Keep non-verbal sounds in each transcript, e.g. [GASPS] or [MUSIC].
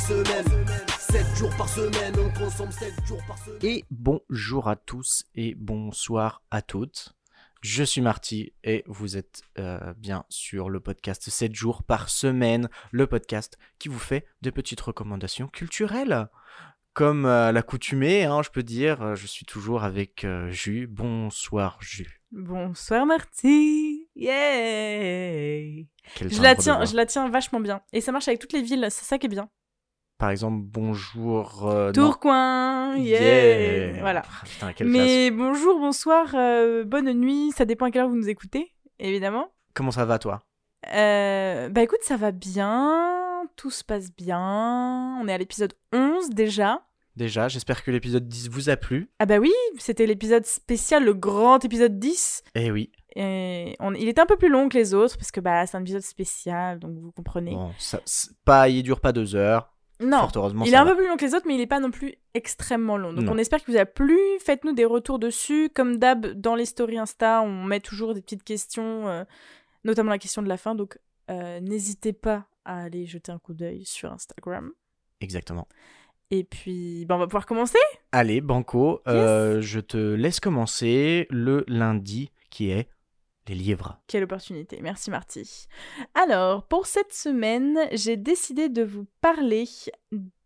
semaine, 7 jours par semaine, 7 jours par semaine, on consomme 7 jours par semaine. Et bonjour à tous et bonsoir à toutes. Je suis Marty et vous êtes euh, bien sur le podcast 7 jours par semaine, le podcast qui vous fait des petites recommandations culturelles. Comme à l'accoutumée, hein, je peux dire, euh, je suis toujours avec euh, Jus. Bonsoir Jus. Bonsoir Marty. Yay. Quel Je la de tiens, je la tiens vachement bien. Et ça marche avec toutes les villes, c'est ça qui est bien. Par exemple, bonjour. euh. Tourcoing, yeah. Yeah. Voilà. Ah, putain, quelle classe. Mais bonjour, bonsoir, euh, bonne nuit, ça dépend à quelle heure vous nous écoutez, évidemment. Comment ça va toi? Euh, bah écoute, ça va bien, tout se passe bien. On est à l'épisode 11 déjà. Déjà, j'espère que l'épisode 10 vous a plu. Ah bah oui, c'était l'épisode spécial, le grand épisode 10. Eh oui. Et on- il était un peu plus long que les autres parce que bah c'est un épisode spécial, donc vous comprenez. Bon, ça, pas, il dure pas deux heures. Non, il est un va. peu plus long que les autres, mais il est pas non plus extrêmement long. Donc Non. on espère qu'il vous a plu. Faites-nous des retours dessus. Comme d'hab, dans les stories Insta, on met toujours des petites questions, euh, notamment la question de la fin. Donc euh, n'hésitez pas à aller jeter un coup d'œil sur Instagram. Exactement. Et puis, bah, on va pouvoir commencer. Allez, Banco, euh, je te laisse commencer le lundi qui est les livres. Quelle opportunité. Merci Marty. Alors, pour cette semaine, j'ai décidé de vous parler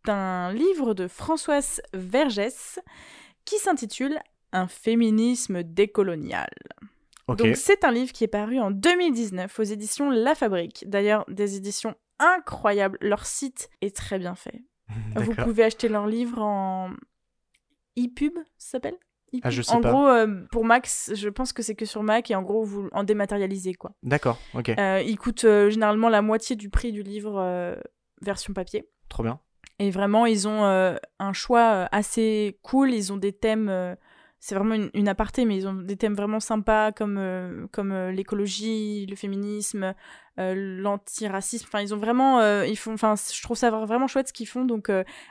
d'un livre de Françoise Vergès qui s'intitule Un féminisme décolonial. Donc, c'est un livre qui est paru en 2019 aux éditions La Fabrique. D'ailleurs, des éditions incroyables. Leur site est très bien fait. [LAUGHS] Vous pouvez acheter leur livre en e-pub, ça s'appelle? Ah, je sais En pas. gros, euh, pour Max, je pense que c'est que sur Mac et en gros, vous en dématérialisez quoi. D'accord, ok. Euh, il coûte euh, généralement la moitié du prix du livre euh, version papier. Trop bien. Et vraiment, ils ont un choix assez cool. Ils ont des thèmes. C'est vraiment une, aparté, mais ils ont des thèmes vraiment sympas comme, euh, comme euh, l'écologie, le féminisme, euh, l'antiracisme. Enfin, ils ont vraiment. ils font, je trouve ça vraiment chouette ce qu'ils font. Donc,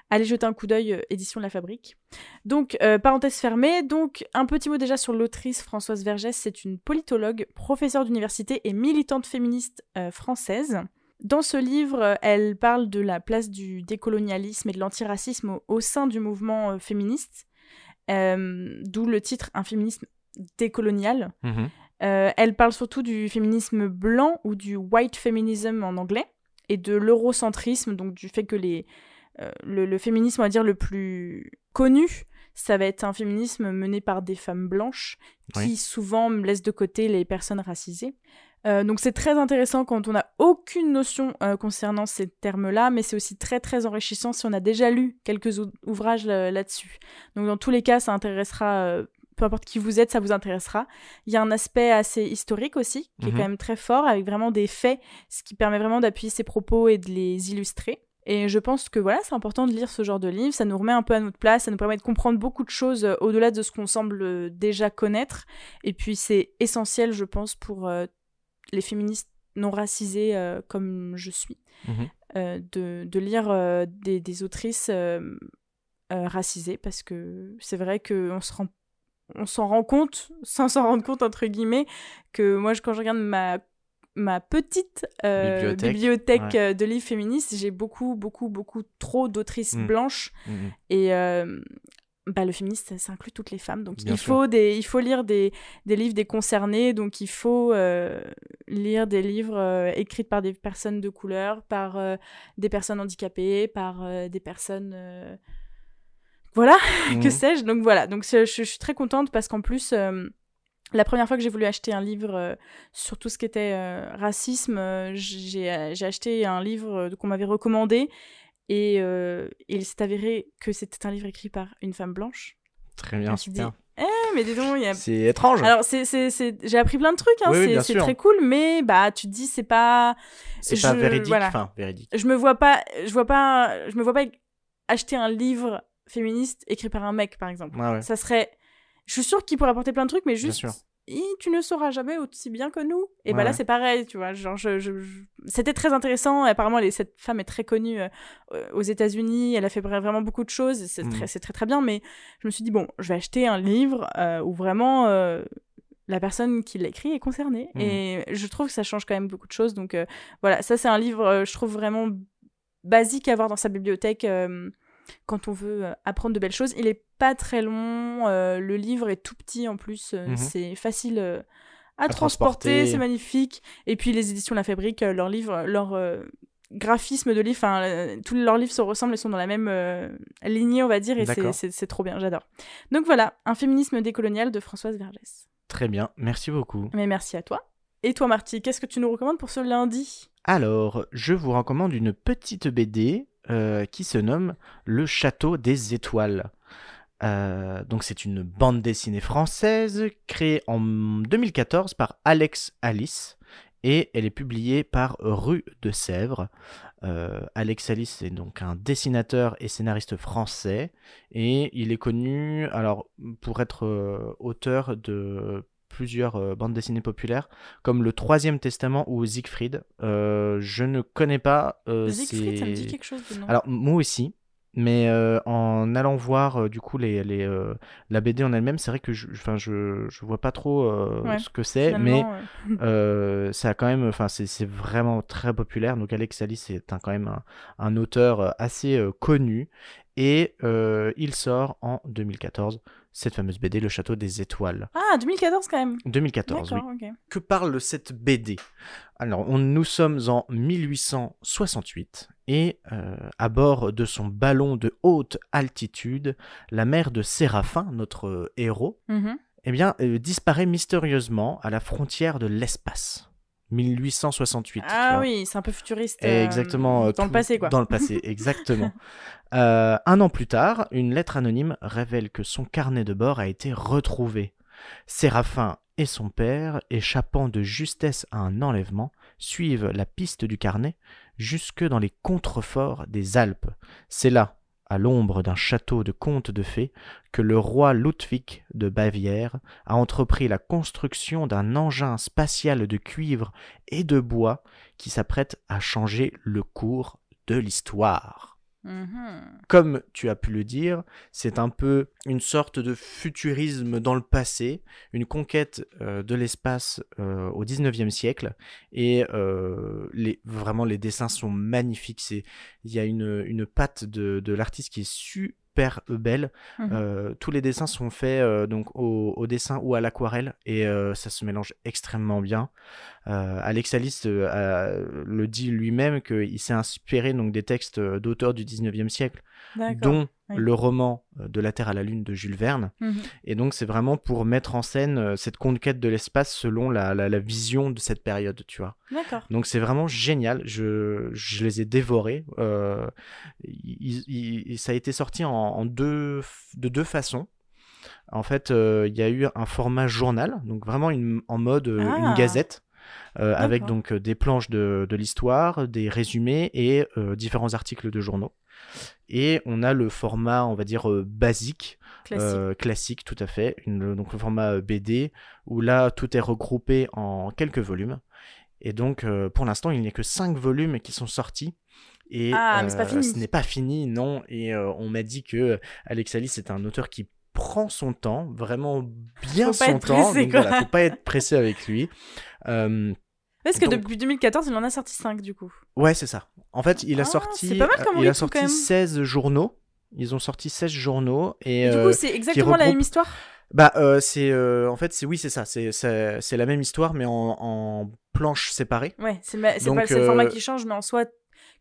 allez jeter un coup d'œil, édition La Fabrique. Donc, parenthèse fermée. Donc, un petit mot déjà sur l'autrice Françoise Vergès. C'est une politologue, professeure d'université et militante féministe française. Dans ce livre, elle parle de la place du décolonialisme et de l'antiracisme au, sein du mouvement féministe, euh, d'où le titre Un féminisme décolonial. Mhm. Euh, elle parle surtout du féminisme blanc ou du white feminism en anglais et de l'eurocentrisme, donc du fait que les, euh, le, le féminisme, on va dire, le plus connu, ça va être un féminisme mené par des femmes blanches qui Oui. souvent laissent de côté les personnes racisées. Euh, donc c'est très intéressant quand on n'a aucune notion euh, concernant ces termes-là, mais c'est aussi très très enrichissant si on a déjà lu quelques ou- ouvrages euh, là-dessus. Donc dans tous les cas, ça intéressera, euh, peu importe qui vous êtes, ça vous intéressera. Il y a un aspect assez historique aussi, qui est Mhm. quand même très fort, avec vraiment des faits, ce qui permet vraiment d'appuyer ses propos et de les illustrer. Et je pense que voilà, c'est important de lire ce genre de livre, ça nous remet un peu à notre place, ça nous permet de comprendre beaucoup de choses euh, au-delà de ce qu'on semble euh, déjà connaître. Et puis c'est essentiel, je pense, pour euh, les féministes non racisées euh, comme je suis, Mhm. euh, de, de lire euh, des, des autrices racisées, parce que c'est vrai qu'on se rend on s'en rend compte, sans s'en rendre compte entre guillemets, que moi je- quand je regarde ma ma petite euh, Bibliothèque, bibliothèque, ouais. de livres féministes, j'ai beaucoup beaucoup beaucoup trop d'autrices Mm. blanches Mhm. et euh, bah, le féministe, ça, inclut toutes les femmes. Donc Bien il sûr. faut, des, il faut lire des, des livres des concernés. Donc il faut euh, lire des livres euh, écrits par des personnes de couleur, par euh, des personnes handicapées, par des personnes... Voilà, [LAUGHS] que Mhm. sais-je. Donc voilà, donc je, je suis très contente parce qu'en plus... la première fois que j'ai voulu acheter un livre euh, sur tout ce qui était euh, racisme, euh, j'ai acheté un livre qu'on m'avait recommandé et euh, il s'est avéré que c'était un livre écrit par une femme blanche. Très bien, super. Eh, mais dis donc, y a... C'est étrange. Alors, c'est, c'est, c'est... j'ai appris plein de trucs, hein, Oui, oui, c'est, bien très cool, mais bah, tu te dis, c'est pas. c'est pas véridique. voilà. Enfin, véridique. Je me vois pas, je vois pas, je me vois pas acheter un livre féministe écrit par un mec, par exemple. Ouais, ouais. Ça serait. Je suis sûre qu'il pourrait apporter plein de trucs, mais Bien juste. sûr. Tu ne sauras jamais aussi bien que nous. Et Ouais, bah là, c'est pareil, tu vois. Genre, je, je- je- C'était très intéressant. Apparemment, cette femme est très connue euh, euh, aux États-Unis. Elle a fait vra- vraiment beaucoup de choses. et C'est très, très, très bien. Mais je me suis dit, bon, je vais acheter un livre euh, où vraiment euh, la personne qui l'a écrit est concernée. Mhm. Et je trouve que ça change quand même beaucoup de choses. Donc voilà, ça, c'est un livre, je trouve vraiment basique à avoir dans sa bibliothèque quand on veut euh, apprendre de belles choses. Il est pas très long, euh, le livre est tout petit en plus, euh, Mhm. c'est facile euh, à, À transporter, transporter. c'est magnifique. Et puis les éditions La Fabrique, leurs livres, leur graphisme de euh, tous leurs livres se ressemblent et sont dans la même lignée, on va dire, et c'est trop bien, j'adore. Donc voilà, un féminisme décolonial de Françoise Vergès. Très bien, merci beaucoup. Mais merci à toi. Et toi, Marty, qu'est-ce que tu nous recommandes pour ce lundi? Alors, je vous recommande une petite BD euh, qui se nomme Le Château des Étoiles. Euh, donc c'est une bande dessinée française créée en 2014 par Alex Alice et elle est publiée par Rue de Sèvres. Euh, Alex Alice est donc un dessinateur et scénariste français et il est connu alors pour être auteur de plusieurs euh, bandes dessinées populaires comme le Troisième Testament ou Siegfried. Euh, je ne connais pas. euh, Siegfried, ça me dit c'est- quelque chose de nom. alors moi aussi, mais euh, en allant voir euh, du coup les, les, euh, la BD en elle-même, c'est vrai que je, je, je vois pas trop Ouais, ce que c'est, mais [LAUGHS] ça a quand même, enfin c'est c'est vraiment très populaire. Donc Alex Alice est un, quand même un, un auteur assez connu et il sort en 2014 cette fameuse BD Le Château des Étoiles. Ah, 2014 quand même. 2014, oui. D'accord, ok. Que parle cette BD Alors, on- nous sommes en 1868 et euh, à bord de son ballon de haute altitude, la mère de Séraphin, notre euh, héros, Mhm. eh bien, euh, disparaît mystérieusement à la frontière de l'espace. 1868. tu Ah oui, c'est un peu futuriste. euh, Exactement. euh, Dans le passé, quoi. Dans le passé, exactement. [LAUGHS] Euh, un an plus tard, une lettre anonyme révèle que son carnet de bord a été retrouvé. Séraphin et son père, échappant de justesse à un enlèvement, suivent la piste du carnet jusque dans les contreforts des Alpes. C'est là, à l'ombre d'un château de contes de fées, que le roi Ludwig de Bavière a entrepris la construction d'un engin spatial de cuivre et de bois qui s'apprête à changer le cours de l'histoire. Mhm. Comme tu as pu le dire, c'est un peu une sorte de futurisme dans le passé, une conquête euh, de l'espace euh, au 19e siècle. Et euh, les, vraiment, les dessins sont magnifiques. Il y a une, une patte de, de l'artiste qui est super belle. Mhm. Euh, tous les dessins sont faits euh, donc au, au dessin ou à l'aquarelle et euh, ça se mélange extrêmement bien. Euh, Alex Alice euh, le dit lui-même qu'il s'est inspiré donc des textes euh, d'auteurs du 19e siècle, dont oui. le roman De la Terre à la Lune de Jules Verne. Mhm. Et donc c'est vraiment pour mettre en scène cette conquête de l'espace selon la, la- la vision de cette période, tu vois. Donc c'est vraiment génial. Je, je les ai dévorés. Euh, il- il- il- ça a été sorti en, en deux, de deux façons. En fait, euh, il y a eu un format journal, donc vraiment une, en mode euh, Ah. une gazette, euh, avec donc euh, des planches de, de l'histoire, des résumés et euh, différents articles de journaux. Et on a le format, on va dire, euh, basique, Classique. classique, tout à fait. Une- donc le format BD, où là, tout est regroupé en quelques volumes. Et donc, pour l'instant, il n'y a que 5 volumes qui sont sortis. Et Ah, mais pas fini. ce n'est pas fini, non. Et on m'a dit que Alex Alice est un auteur qui prend son temps, vraiment bien Faut son temps. pressé, donc voilà, faut pas être pressé avec lui. Euh, Parce que donc- depuis 2014, il en a sorti 5 du coup. ouais, c'est ça. En fait, il a Ah, sorti, c'est pas mal comme il a sorti quand même. 16 journaux. Ils ont sorti 16 journaux. Et, Et du euh, coup, c'est exactement la même histoire Bah, euh, c'est euh, en fait, c'est oui, c'est ça. C'est la même histoire, mais en, en planches séparées. Ouais, c'est pas le format euh, qui change, mais en soi,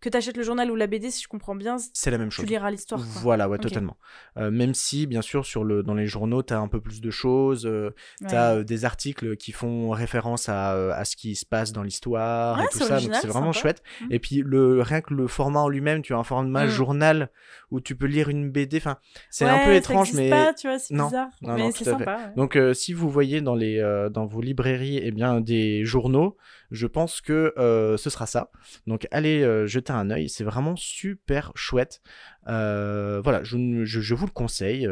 que t'achètes le journal ou la BD, si je comprends bien, C'est la même tu chose. liras l'histoire. Voilà, ouais, totalement. Euh, même si, bien sûr, sur le, dans les journaux, tu as un peu plus de choses. euh, Ouais. tu as des articles qui font référence à, euh, à ce qui se passe dans l'histoire Ouais, et tout ça. Donc, original, c'est vraiment sympa. chouette. Mhm. Et puis, le, rien que le format en lui-même, tu as un format Mhm. journal où tu peux lire une BD. Enfin, c'est un peu étrange, mais. pas, tu vois, c'est non. bizarre. Non, mais non, c'est sympa. Donc, euh, si vous voyez dans, les, euh, dans vos librairies eh bien, des journaux, je pense que euh, ce sera ça. Donc, allez euh, jeter un œil. C'est vraiment super chouette. Euh, voilà, je, je- je vous le conseille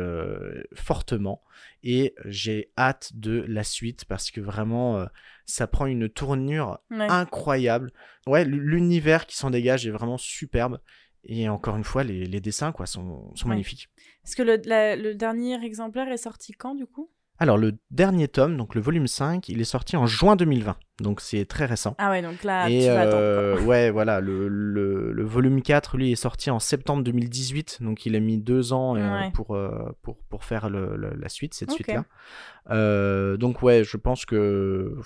fortement. Et j'ai hâte de la suite parce que vraiment, ça prend une tournure Ouais. incroyable. Ouais, l'univers qui s'en dégage est vraiment superbe. Et encore une fois, les, les dessins quoi, sont, sont Ouais. magnifiques. Parce que le, la- le dernier exemplaire est sorti quand, du coup? Alors, le dernier tome, donc le volume 5, il est sorti en juin 2020. Donc, c'est très récent. Ah ouais, donc là, Et tu vas euh, attendre. ouais, voilà, le, le, le volume 4, lui, est sorti en septembre 2018. Donc, il a mis deux ans euh, pour, euh, pour, pour faire le- la suite, cette suite-là. Euh, donc, ouais, je pense que.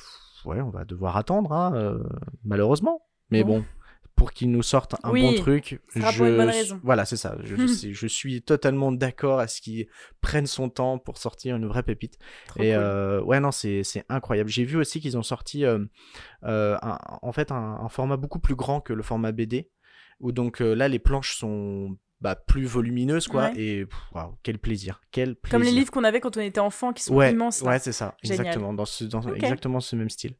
Ouais, on va devoir attendre, hein, euh, malheureusement. Mais Bon. bon. Pour qu'il nous sorte un Oui, bon truc, sera je... pour une bonne raison. voilà, c'est ça. [LAUGHS] Je, suis totalement d'accord à ce qu'il prenne son temps pour sortir une vraie pépite. Trop Et cool. euh, ouais, non, c'est incroyable. J'ai vu aussi qu'ils ont sorti euh, euh, un- en fait un, un format beaucoup plus grand que le format BD, où donc là les planches sont bah, plus volumineuses, quoi. Ouais. Et pff, quel plaisir, quel plaisir. Comme les livres qu'on avait quand on était enfant, qui sont Ouais, immenses. là. ouais, c'est ça, Génial. exactement, dans ce, dans exactement ce même style.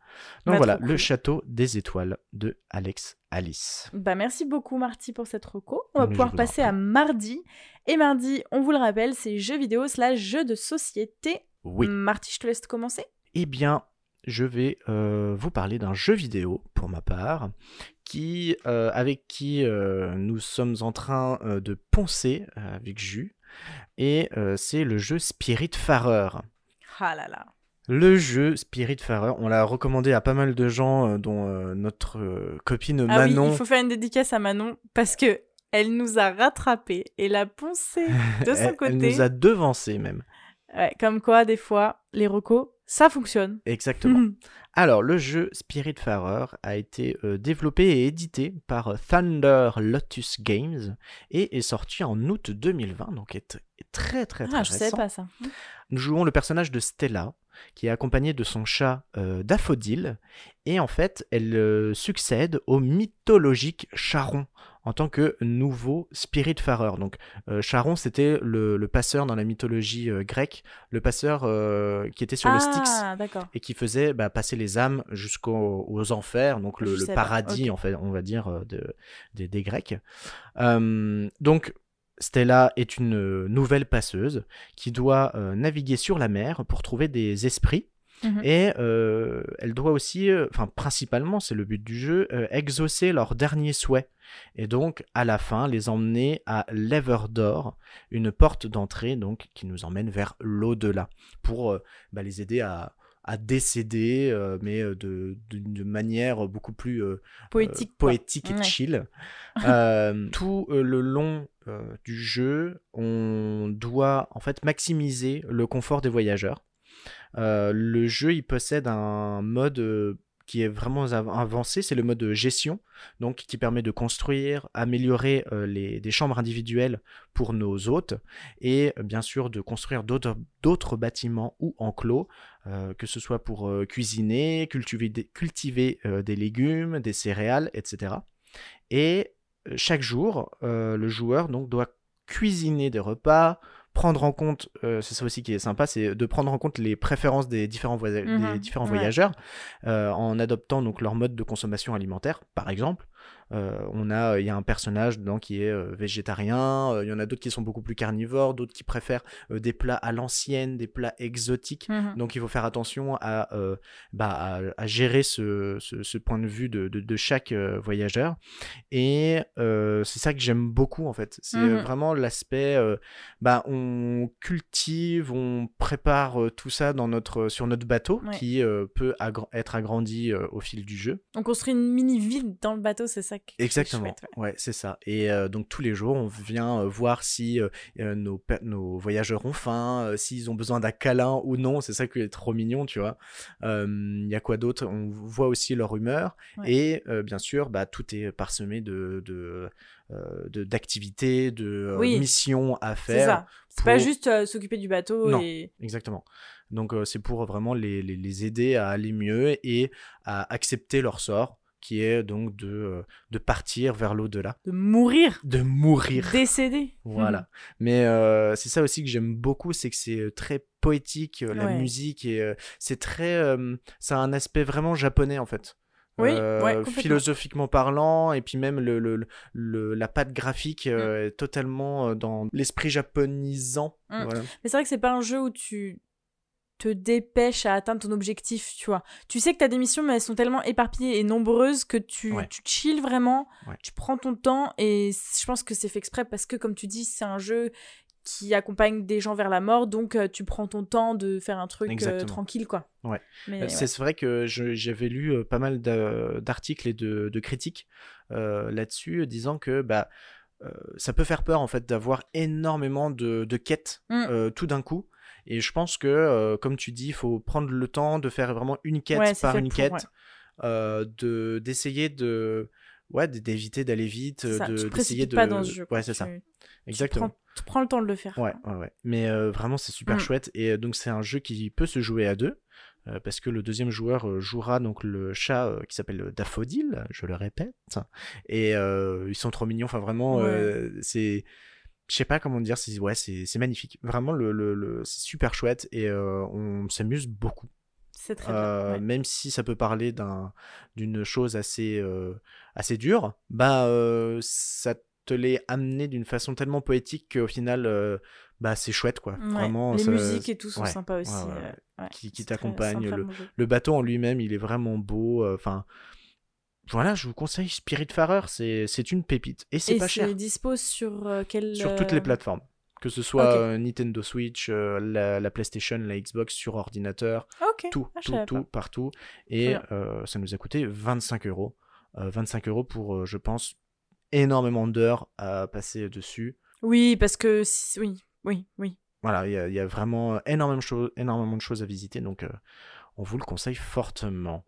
Donc Bah, voilà, trop le cool. château des étoiles de Alex Alice. Bah, merci beaucoup, Marty, pour cette reco. On va pouvoir passer à mardi. Et mardi, on vous le rappelle, c'est jeux vidéo slash jeux de société. Oui. Marty, je te laisse commencer. Eh bien, je vais euh, vous parler d'un jeu vidéo, pour ma part, qui, euh, avec qui euh, nous sommes en train euh, de poncer euh, avec Jus. Et euh, c'est le jeu Spiritfarer. Ah là là. Le jeu Spiritfarer, on l'a recommandé à pas mal de gens, euh, dont euh, notre euh, copine Ah oui, Manon. il faut faire une dédicace à Manon parce que elle nous a rattrapés et l'a poncé [LAUGHS] de son elle, côté. elle nous a devancé même. Ouais, comme quoi, des fois, les recos, ça fonctionne. Exactement. [LAUGHS] Alors, le jeu Spiritfarer a été euh, développé et édité par Thunder Lotus Games et est sorti en août 2020, donc est, très très très ah, je savais récent. pas ça. Nous jouons le personnage de Stella, qui est accompagnée de son chat euh, Daffodil, et en fait, elle euh, succède au mythologique Charon en tant que nouveau Spiritfarer. Donc, euh, Charon, c'était le, le passeur dans la mythologie euh, grecque, le passeur qui était sur le Styx Ah, et qui faisait bah, passer les âmes jusqu'aux aux enfers, donc le, paradis, en fait, on va dire, de, des- Grecs. Donc, Stella est une euh, nouvelle passeuse qui doit euh, naviguer sur la mer pour trouver des esprits. Mhm. Et euh, elle doit aussi, euh, principalement, c'est le but du jeu, exaucer leurs derniers souhaits. Et donc, à la fin, les emmener à l'Everdor, une porte d'entrée donc qui nous emmène vers l'au-delà, pour bah, les aider à, à décéder, euh, mais euh, de, d'une manière beaucoup plus euh, Poétique. euh, poétique et chill. [LAUGHS] Tout le long du jeu, on doit en fait maximiser le confort des voyageurs. Le jeu, il possède un mode qui est vraiment av- avancé, c'est le mode gestion, donc qui permet de construire, améliorer euh, les, des chambres individuelles pour nos hôtes, et euh, bien sûr de construire d'autres bâtiments ou enclos, euh, que ce soit pour cuisiner, cultiver, des, cultiver des légumes, des céréales, etc. Et chaque jour, le joueur donc doit cuisiner des repas, prendre en compte, euh, c'est ça aussi qui est sympa, c'est de prendre en compte les préférences des différents, Mhm, des différents ouais. voyageurs euh, en adoptant donc leur mode de consommation alimentaire, par exemple. Euh, on a, il y a un personnage dedans qui est euh, végétarien, euh, il y en a d'autres qui sont beaucoup plus carnivores, d'autres qui préfèrent euh, des plats à l'ancienne, des plats exotiques. Mhm. Donc il faut faire attention à, euh, bah, à, à gérer ce, ce- ce point de vue de, de- de chaque euh, voyageur. Et euh, c'est ça que j'aime beaucoup en fait. C'est euh, Mhm. vraiment l'aspect, euh, bah, on cultive, on prépare euh, tout ça dans notre, sur notre bateau Ouais. qui euh, peut agra- être agrandi euh, au fil du jeu. On construit une mini ville dans le bateau, c'est ça qui est Exactement. chouette, ouais. ouais, c'est ça. Et euh, donc tous les jours, on vient euh, voir si euh, nos, nos voyageurs ont faim, s'ils ont besoin d'un câlin ou non. C'est ça qui est trop mignon, tu vois. Il y a quoi d'autre? On voit aussi leur humeur. Ouais. Et bien sûr, bah, tout est parsemé de, de, de- d'activités, de, Oui. missions à C'est faire. ça. C'est pas pour- juste euh, s'occuper du bateau Non. et. Exactement. Donc euh, c'est pour vraiment les, les, les aider à aller mieux et à accepter leur sort, qui est donc de, euh, de partir vers l'au-delà, de mourir, de mourir. décéder. Voilà. [LAUGHS] Mais euh, c'est ça aussi que j'aime beaucoup, c'est que c'est euh, très poétique, la Ouais. musique, et c'est très. ça a un aspect vraiment japonais en fait. Oui, Euh, ouais, philosophiquement parlant, et puis même le, le, le- la patte graphique euh, est totalement dans l'esprit japonisant. Mm. Voilà. Mais c'est vrai que c'est pas un jeu où tu te dépêches à atteindre ton objectif, tu vois. Tu sais que t'as des missions, mais elles sont tellement éparpillées et nombreuses que tu, Ouais. tu chill vraiment, Ouais. tu prends ton temps et je pense que c'est fait exprès parce que, comme tu dis, c'est un jeu qui accompagne des gens vers la mort, donc euh, tu prends ton temps de faire un truc euh, tranquille, quoi. Ouais. Euh, ouais. C'est vrai que j'avais lu euh, pas mal d'a- d'articles et de, de critiques là-dessus, disant que bah, ça peut faire peur en fait d'avoir énormément de, de quêtes Mm. euh, tout d'un coup. Et je pense que, euh, comme tu dis, il faut prendre le temps de faire vraiment une quête Ouais, par une quête, ouais. euh, de d'essayer de ouais d'éviter d'aller vite, de d'essayer précipites de pas dans ce jeu. ouais c'est ça tu exactement. prends, tu prends le temps de le faire. Ouais, ouais, ouais. Mais euh, vraiment, c'est super Mm. chouette. Et donc, c'est un jeu qui peut se jouer à deux. euh, parce que le deuxième joueur euh, jouera donc le chat euh, qui s'appelle Daffodil, je le répète. Et ils sont trop mignons. Enfin, vraiment, c'est. Je sais pas comment dire, c'est ouais, c'est c'est magnifique. Vraiment, le, le, le- c'est super chouette et euh, on s'amuse beaucoup. C'est très Euh, bien. ouais. Même si ça peut parler d'un d'une chose assez euh, assez dure, bah euh, ça te l'est amené d'une façon tellement poétique qu'au final, euh, bah c'est chouette quoi. Ouais. Vraiment, Les ça- musiques et tout sont ouais, sympas aussi. euh, qui, qui C'est très t'accompagne. sympa Le, le bateau en lui-même, il est vraiment beau. euh, Enfin, voilà, je vous conseille Spiritfarer, c'est c'est une pépite et c'est Et pas cher c'est dispo sur euh, quel sur toutes euh, les plateformes. Que ce soit euh, Nintendo Switch, euh, la, la PlayStation, la Xbox, sur ordinateur, Ok. tout, Ah, tout, tout, pas. partout. Et ça nous a coûté 25 euros. Euh, 25 euros pour, je pense, énormément d'heures à passer dessus. Oui, parce que si- oui, oui, oui. Voilà, il y, a- il y a vraiment énormément de, choses, énormément de choses à visiter, donc on vous le conseille fortement.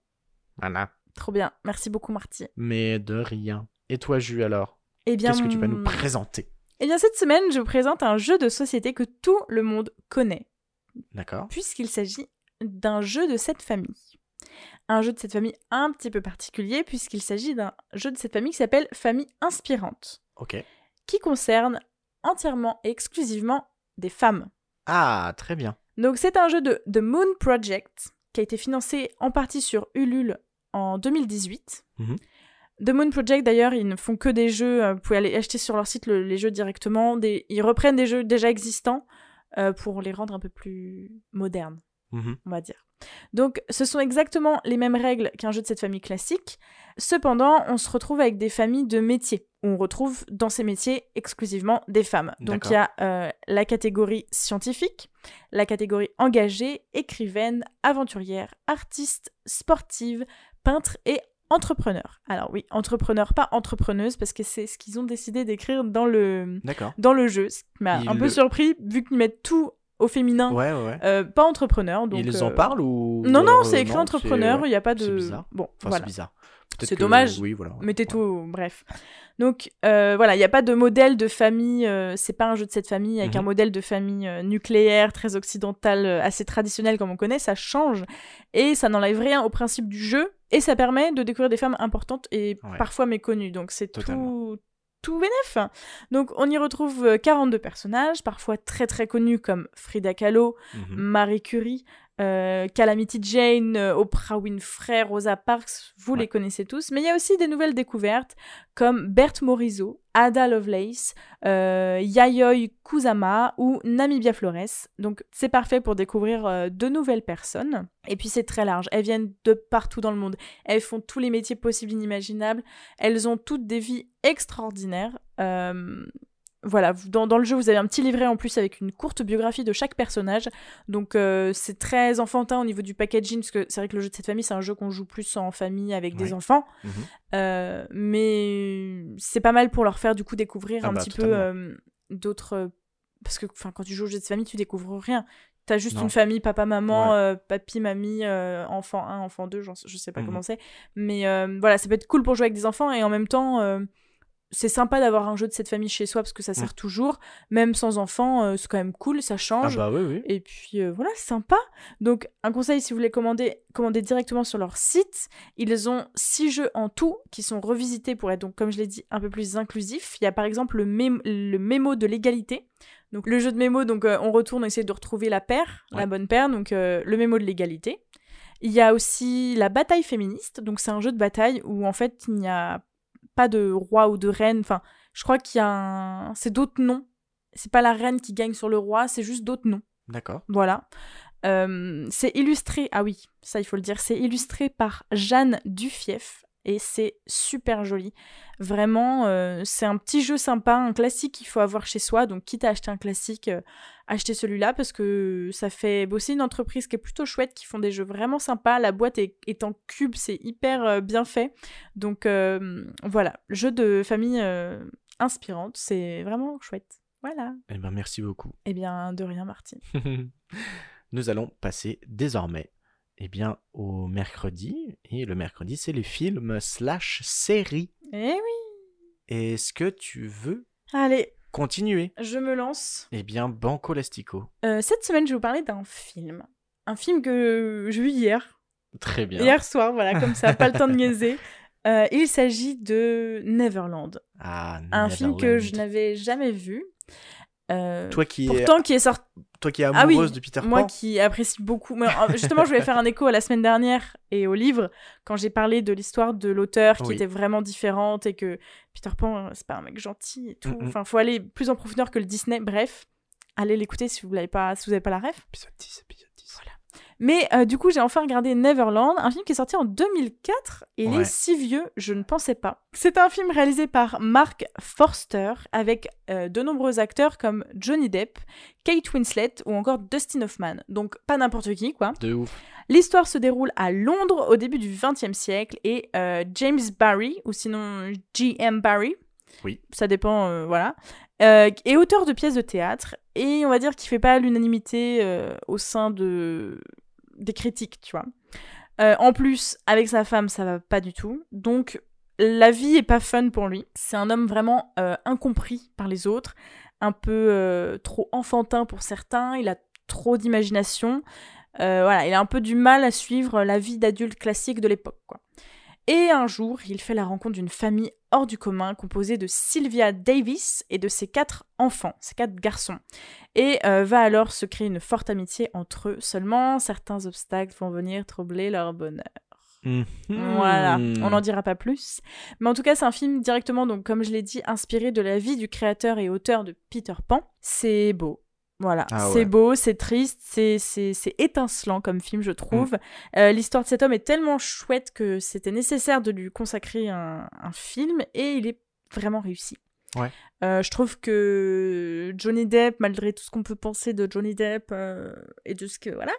Voilà, Trop bien. Merci beaucoup, Marty. mais de rien. Et toi, Jus, alors? Eh bien, Qu'est-ce que tu vas nous mon- présenter? Eh bien, cette semaine, je vous présente un jeu de société que tout le monde connaît, D'accord puisqu'il s'agit d'un jeu de cette famille. Un jeu de cette famille un petit peu particulier, puisqu'il s'agit d'un jeu de cette famille qui s'appelle Famille Inspirante, Ok. qui concerne entièrement et exclusivement des femmes. Ah, très bien. Donc c'est un jeu de The Moon Project qui a été financé en partie sur Ulule en 2018. Mhm. The Moon Project d'ailleurs, ils ne font que des jeux, euh, vous pouvez aller acheter sur leur site le- les jeux directement, des, ils reprennent des jeux déjà existants euh, pour les rendre un peu plus modernes, Mhm. on va dire. Donc ce sont exactement les mêmes règles qu'un jeu de cette famille classique. Cependant, on se retrouve avec des familles de métiers. où On retrouve dans ces métiers exclusivement des femmes. Donc il y a euh, la catégorie scientifique, la catégorie engagée, écrivaine, aventurière, artiste, sportive, peintre et entrepreneur. Alors oui, entrepreneur, pas entrepreneuse, parce que c'est ce qu'ils ont décidé d'écrire dans le, dans le jeu, ce qui m'a un peu surpris, vu qu'ils mettent tout au féminin, Ouais, ouais, ouais. euh, pas entrepreneur. Donc, Ils euh, en parlent ou Non, non, alors, c'est euh, écrit non, entrepreneur, il n'y a pas de... c'est bizarre. Bon, Enfin, voilà. c'est bizarre. C'est que- dommage. Oui, voilà. Mettez Ouais. tout, bref. Donc euh, voilà, il n'y a pas de modèle de famille, euh, c'est pas un jeu de cette famille avec Mhm. un modèle de famille euh, nucléaire, très occidental, assez traditionnel comme on connaît, ça change et ça n'enlève rien au principe du jeu et ça permet de découvrir des femmes importantes et Ouais. parfois méconnues. Donc c'est tout tout bénef. Donc on y retrouve euh, 42 personnages, parfois très très connus comme Frida Kahlo, Mhm. Marie Curie, euh, Calamity Jane, euh, Oprah Winfrey, Rosa Parks, vous Ouais. les connaissez tous. Mais il y a aussi des nouvelles découvertes comme Berthe Morisot, Ada Lovelace, euh, Yayoi Kusama ou Namibia Flores. Donc c'est parfait pour découvrir euh, de nouvelles personnes. Et puis c'est très large. Elles viennent de partout dans le monde. Elles font tous les métiers possibles inimaginables. Elles ont toutes des vies extraordinaires. Euh, voilà, dans, dans le jeu, vous avez un petit livret en plus avec une courte biographie de chaque personnage. Donc euh, c'est très enfantin au niveau du packaging, parce que c'est vrai que le jeu de cette famille, c'est un jeu qu'on joue plus en famille avec des enfants. Mhm. Euh, mais c'est pas mal pour leur faire du coup découvrir Ah un bah, petit totalement. peu euh, d'autres... euh, Parce que quand tu joues au jeu de cette famille, tu découvres rien. T'as juste Non. une famille, papa, maman, Ouais. euh, papy, mamie, euh, enfant 1, enfant 2, j'en- je sais pas Mhm. comment c'est. Mais euh, voilà, ça peut être cool pour jouer avec des enfants et en même temps, euh, c'est sympa d'avoir un jeu de cette famille chez soi parce que ça sert toujours. Même sans enfants, euh, c'est quand même cool, ça Ah change. bah oui, oui. Et puis euh, voilà, c'est sympa. Donc un conseil, si vous voulez commander, commandez directement sur leur site. Ils ont six jeux en tout qui sont revisités pour être donc, comme je l'ai dit, un peu plus inclusifs. Il y a par exemple le, mém- le mémo de l'égalité. Donc le jeu de mémo, donc euh, on retourne essayer de retrouver la paire, Ouais. la bonne paire, donc euh, le mémo de l'égalité. Il y a aussi la bataille féministe, donc c'est un jeu de bataille où en fait il n'y a pas de roi ou de reine, enfin je crois qu'il y a un... c'est d'autres noms. C'est pas la reine qui gagne sur le roi, c'est juste d'autres noms. D'accord. Voilà. Euh, c'est illustré, ah oui, ça il faut le dire, c'est illustré par Jeanne Dufief. Et c'est super joli. Vraiment, euh, c'est un petit jeu sympa, un classique qu'il faut avoir chez soi. Donc, quitte à acheter un classique, euh, achetez celui-là parce que ça fait bosser une entreprise qui est plutôt chouette, qui font des jeux vraiment sympas. La boîte est, est en cube, c'est hyper euh, bien fait. Donc, voilà, jeu de famille inspirante, c'est vraiment chouette. Voilà. Eh ben, merci beaucoup. Eh bien, de rien, Marty. [LAUGHS] Nous allons passer désormais eh bien, au mercredi. Et le mercredi, c'est les films slash séries. Eh oui. Est-ce que tu veux Allez, continuer? Je me lance. Eh bien, Banco Lastico. Euh, cette semaine, je vais vous parler d'un film. Un film que j'ai vu hier. Très bien. Hier soir, voilà, comme ça, pas le temps de niaiser. [LAUGHS] Euh, il s'agit de Neverland. Ah, Un film que je Neverland. n'avais jamais vu. Euh, Toi qui, pourtant, qui est sorti. toi qui es Ah oui, amoureuse de Peter Moi Pan. qui apprécie beaucoup. mais, euh, justement, je voulais faire un écho à la semaine dernière et au livre, quand j'ai parlé de l'histoire de l'auteur qui Oui. était vraiment différente et que Peter Pan, euh, c'est pas un mec gentil et tout. Mm, mm. Enfin, faut aller plus en profondeur que le Disney. Bref, allez l'écouter si vous l'avez pas, si vous n'avez pas la ref. Épisode 10, épisode 10. Mais euh, du coup, j'ai enfin regardé Neverland, un film qui est sorti en 2004 et il Ouais. est si vieux, je ne pensais pas. C'est un film réalisé par Mark Forster avec euh, de nombreux acteurs comme Johnny Depp, Kate Winslet ou encore Dustin Hoffman. Donc pas n'importe qui quoi. De ouf. L'histoire se déroule à Londres au début du XXe siècle et euh, James Barry, ou sinon G.M. Barry, Oui. ça dépend, euh, voilà, euh, est auteur de pièces de théâtre et on va dire qu'il fait pas l'unanimité euh, au sein de des critiques, tu vois. Euh, en plus, avec sa femme, ça va pas du tout, donc la vie est pas fun pour lui. C'est un homme vraiment euh, incompris par les autres, un peu euh, trop enfantin pour certains, il a trop d'imagination. Voilà, il a un peu du mal à suivre la vie d'adulte classique de l'époque. Et un jour, il fait la rencontre d'une famille hors du commun composée de Sylvia Davis et de ses quatre enfants, ses quatre garçons. Et euh, va alors se créer une forte amitié entre eux. Seulement, certains obstacles vont venir troubler leur bonheur. Mhm. Voilà, on n'en dira pas plus. Mais en tout cas, c'est un film directement, donc comme je l'ai dit, inspiré de la vie du créateur et auteur de Peter Pan. C'est beau. Voilà, Ah c'est beau, c'est triste, c'est, c'est, c'est étincelant comme film, je trouve. Mm. Euh, l'histoire de cet homme est tellement chouette que c'était nécessaire de lui consacrer un, un film et il est vraiment réussi. Ouais. Euh, je trouve que Johnny Depp, malgré tout ce qu'on peut penser de Johnny Depp euh, et de ce que voilà,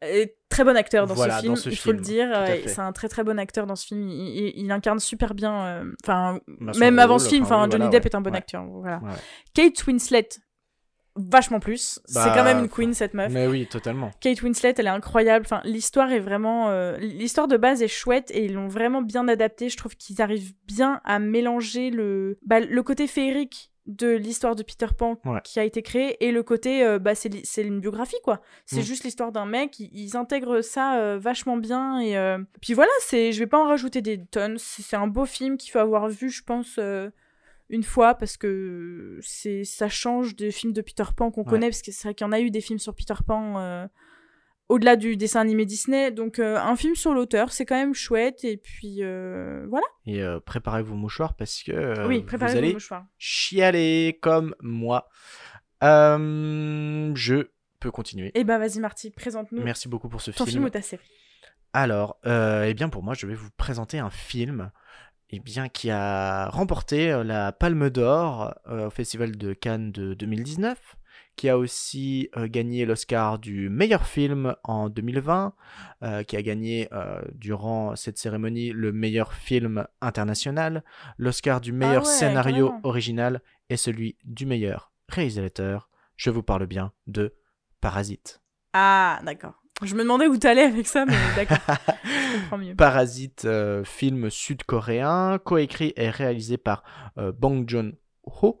est très bon acteur dans Voilà, ce film. dans ce il faut le dire, c'est un très très bon acteur dans ce film. Il, il- il incarne super bien. euh, Enfin, Bah, même avant rôle, ce film, enfin, Johnny voilà, Depp ouais. est un bon Ouais. acteur. Voilà. Kate Winslet, vachement plus. Bah, c'est quand même une queen cette meuf. Mais oui, totalement. Kate Winslet, elle est incroyable. Enfin, l'histoire est vraiment, euh, l'histoire de base est chouette et ils l'ont vraiment bien adapté. Je trouve qu'ils arrivent bien à mélanger le, bah, le côté féerique de l'histoire de Peter Pan Ouais. qui a été créé et le côté, euh, bah, c'est, une biographie quoi. C'est Mm. juste l'histoire d'un mec. Ils, ils intègrent ça euh, vachement bien et puis voilà, c'est, je vais pas en rajouter des tonnes. C'est, c'est un beau film qu'il faut avoir vu, je pense. Une fois parce que c'est ça change des films de Peter Pan qu'on Ouais. connaît parce que c'est vrai qu'il y en a eu des films sur Peter Pan euh, au-delà du dessin animé Disney donc euh, un film sur l'auteur c'est quand même chouette et puis euh, voilà Et préparez vos mouchoirs parce que oui vous préparez vos allez mouchoirs chialer comme moi. Je peux continuer. et ben vas-y Marty présente-nous Merci beaucoup pour ce ton film. film ou ta série Alors, eh bien pour moi, je vais vous présenter un film eh bien, qui a remporté euh, la Palme d'Or euh, au Festival de Cannes de 2019, qui a aussi euh, gagné l'Oscar du meilleur film en 2020, euh, qui a gagné durant cette cérémonie le meilleur film international, l'Oscar du meilleur ouais, scénario original et celui du meilleur réalisateur. Je vous parle bien de Parasite. ah d'accord je me demandais où t'allais avec ça mais d'accord [LAUGHS] je comprends mieux Parasite, euh, film sud-coréen, coécrit et réalisé par euh, Bong Joon-ho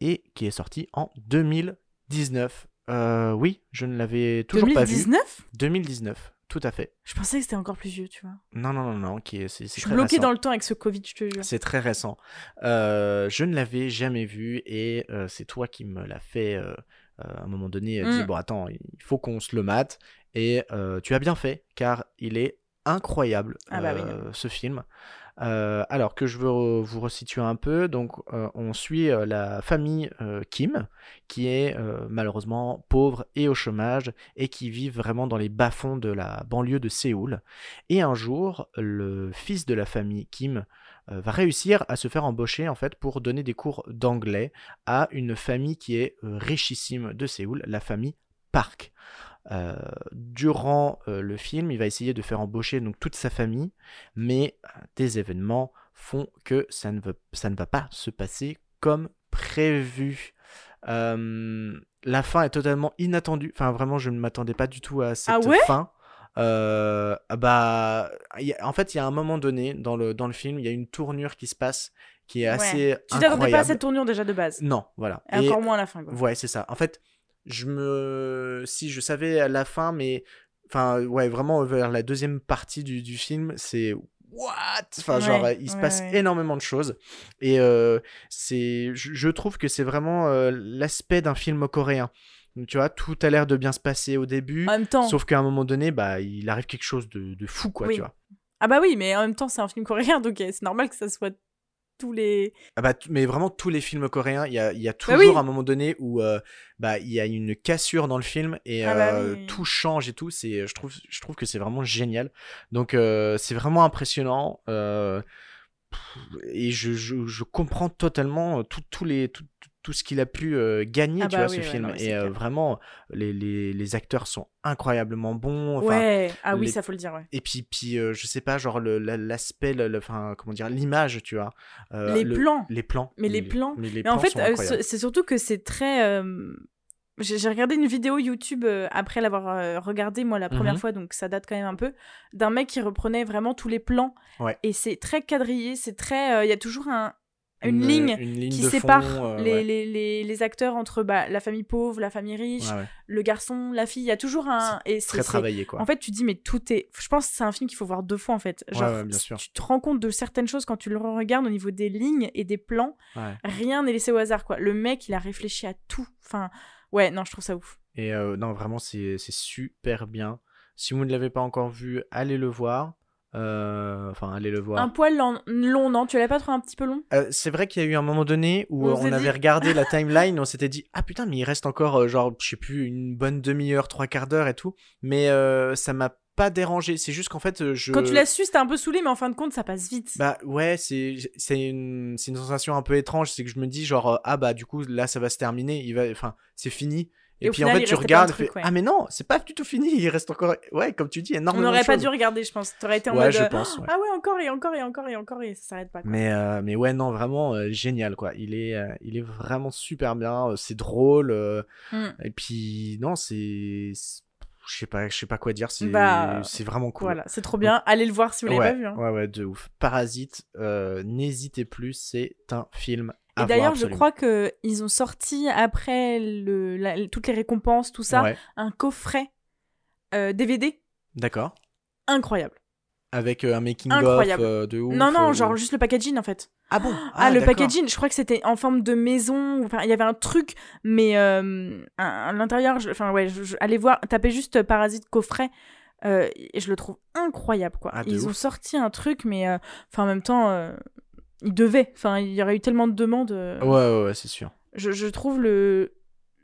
et qui est sorti en 2019. Euh, oui, je ne l'avais toujours pas vu. 2019 2019, tout à fait. je pensais que c'était encore plus vieux tu vois Non, non, non, non, qui est, c'est, je suis récent. dans le temps avec ce Covid je te jure C'est très récent. Euh, je ne l'avais jamais vu et euh, c'est toi qui me l'as fait euh, à un moment donné. Mm. Dit bon attends, il faut qu'on se le mate et euh, tu as bien fait car il est incroyable Ah bah oui, euh, ce film. Euh, alors que je veux vous resituer un peu, donc on suit la famille Kim, qui est malheureusement pauvre et au chômage, et qui vit vraiment dans les bas-fonds de la banlieue de Séoul. Et un jour, le fils de la famille Kim va réussir à se faire embaucher en fait pour donner des cours d'anglais à une famille qui est richissime de Séoul, la famille Park. Euh, durant euh, le film, il va essayer de faire embaucher donc toute sa famille, mais euh, des événements font que ça ne, veut- ça ne va pas se passer comme prévu. Euh, la fin est totalement inattendue. Enfin, vraiment, je ne m'attendais pas du tout à cette Ah ouais? fin. Euh, bah, a- en fait, il y a un moment donné dans le, dans le film, il y a une tournure qui se passe qui est Ouais. assez Tu t'attendais pas à cette tournure déjà de base? Non, voilà. Et Et- encore moins à la fin, quoi. Ouais, c'est ça. En fait, je me. Si je savais à la fin, mais. Enfin, ouais, vraiment vers la deuxième partie du, du film, c'est. What? Enfin, Ouais, genre, il se ouais, passe ouais. énormément de choses. Et euh, c'est. Je, je trouve que c'est vraiment euh, l'aspect d'un film coréen. Tu vois, tout a l'air de bien se passer au début. En même temps. Sauf qu'à un moment donné, bah, il arrive quelque chose de, de fou, quoi, Oui. tu vois. Ah bah oui, mais en même temps, c'est un film coréen, donc euh, c'est normal que ça soit tous les. Ah bah, mais vraiment, tous les films coréens, il y a, y a Bah toujours oui. un moment donné où euh, bah, il y a une cassure dans le film et Ah bah euh, oui. tout change et tout. C'est, je, trouve, je trouve que c'est vraiment génial. Donc, euh, c'est vraiment impressionnant. et je, je, je comprends totalement tout, tous les, tout, tout- ce qu'il a pu euh, gagner, Ah tu bah vois, oui, ce ouais, film. non, et euh, vraiment, les, les, les acteurs sont incroyablement bons. Ouais, ah oui, les- ça faut le dire, ouais. Et puis, puis euh, je sais pas, genre l'aspect, enfin, comment dire, l'image, tu vois. Les le- plans. Les plans. Mais les plans. Mais, les Mais en plans fait, c'est surtout que c'est très. J'ai regardé une vidéo YouTube après l'avoir regardé moi la première Mhm. fois, donc ça date quand même un peu, d'un mec qui reprenait vraiment tous les plans. Ouais. Et c'est très quadrillé, c'est très. Il y a toujours un, une, ligne une ligne qui fond, sépare euh, les, ouais. les, les, les acteurs entre bah, la famille pauvre, la famille riche, Ouais, ouais. le garçon, la fille. Il y a toujours un. Et c'est- Très travaillé, quoi. En fait, tu dis, mais tout est. Je pense que c'est un film qu'il faut voir deux fois, en fait. Genre, bien sûr. tu te rends compte de certaines choses quand tu le regardes au niveau des lignes et des plans. Rien n'est laissé au hasard, quoi. Le mec, il a réfléchi à tout. Enfin, ouais, non, je trouve ça ouf. Et euh, non, vraiment, c'est c'est super bien. Si vous ne l'avez pas encore vu, allez le voir. Euh, Enfin, allez le voir. Un poil long, long, non Tu l'avais pas trouvé un petit peu long? Euh, c'est vrai qu'il y a eu un moment donné où On euh, on avait dit- regardé la [LAUGHS] timeline, on s'était dit ah putain mais il reste encore euh, genre je sais plus une bonne demi-heure, trois quarts d'heure et tout, mais euh, ça m'a pas dérangé. C'est juste qu'en fait je Quand tu l'as su, c'était un peu saoulé, mais en fin de compte, ça passe vite. bah ouais c'est c'est une c'est une sensation un peu étrange, c'est que je me dis genre ah bah du coup là ça va se terminer, il va enfin c'est fini. Et, puis final, en fait tu regardes, trucs, ouais. ah mais non c'est pas du tout fini, il reste encore ouais comme tu dis On énormément de n'aurait pas dû regarder, je pense. T'aurais été en Ouais mode. je euh, pense. ouais. Ah ouais, encore et encore et encore et encore et ça s'arrête pas. quoi. Mais, euh, mais ouais, non, vraiment euh, génial, quoi. Il est, euh, il est vraiment super bien. c'est drôle. euh, Mm. et puis, non, c'est. Je sais pas, je sais pas quoi dire. C'est Bah, c'est vraiment cool. Voilà, c'est trop bien. Allez le voir si vous l'avez ouais, pas vu. hein. ouais, ouais, de ouf. Parasite, euh, n'hésitez plus, c'est un film Et d'ailleurs, je crois que ils ont sorti après le, la- toutes les récompenses, tout ça, Ouais, un coffret euh, DVD d'accord. incroyable. Avec euh, un making Incroyable. of de ouf. non, non, euh, genre juste le packaging en fait. Ah bon? Ah, le d'accord. packaging, je crois que c'était en forme de maison. Enfin, il y avait un truc, mais euh, à, à l'intérieur, je- enfin ouais, je, je- allez voir, tapez juste Parasite coffret. euh, et je le trouve incroyable quoi. Ah, ils ont sorti un truc, mais euh, enfin en même temps, ils devaient. Enfin, il y aurait eu tellement de demandes. euh, Ouais, ouais, ouais, c'est sûr. je, je trouve le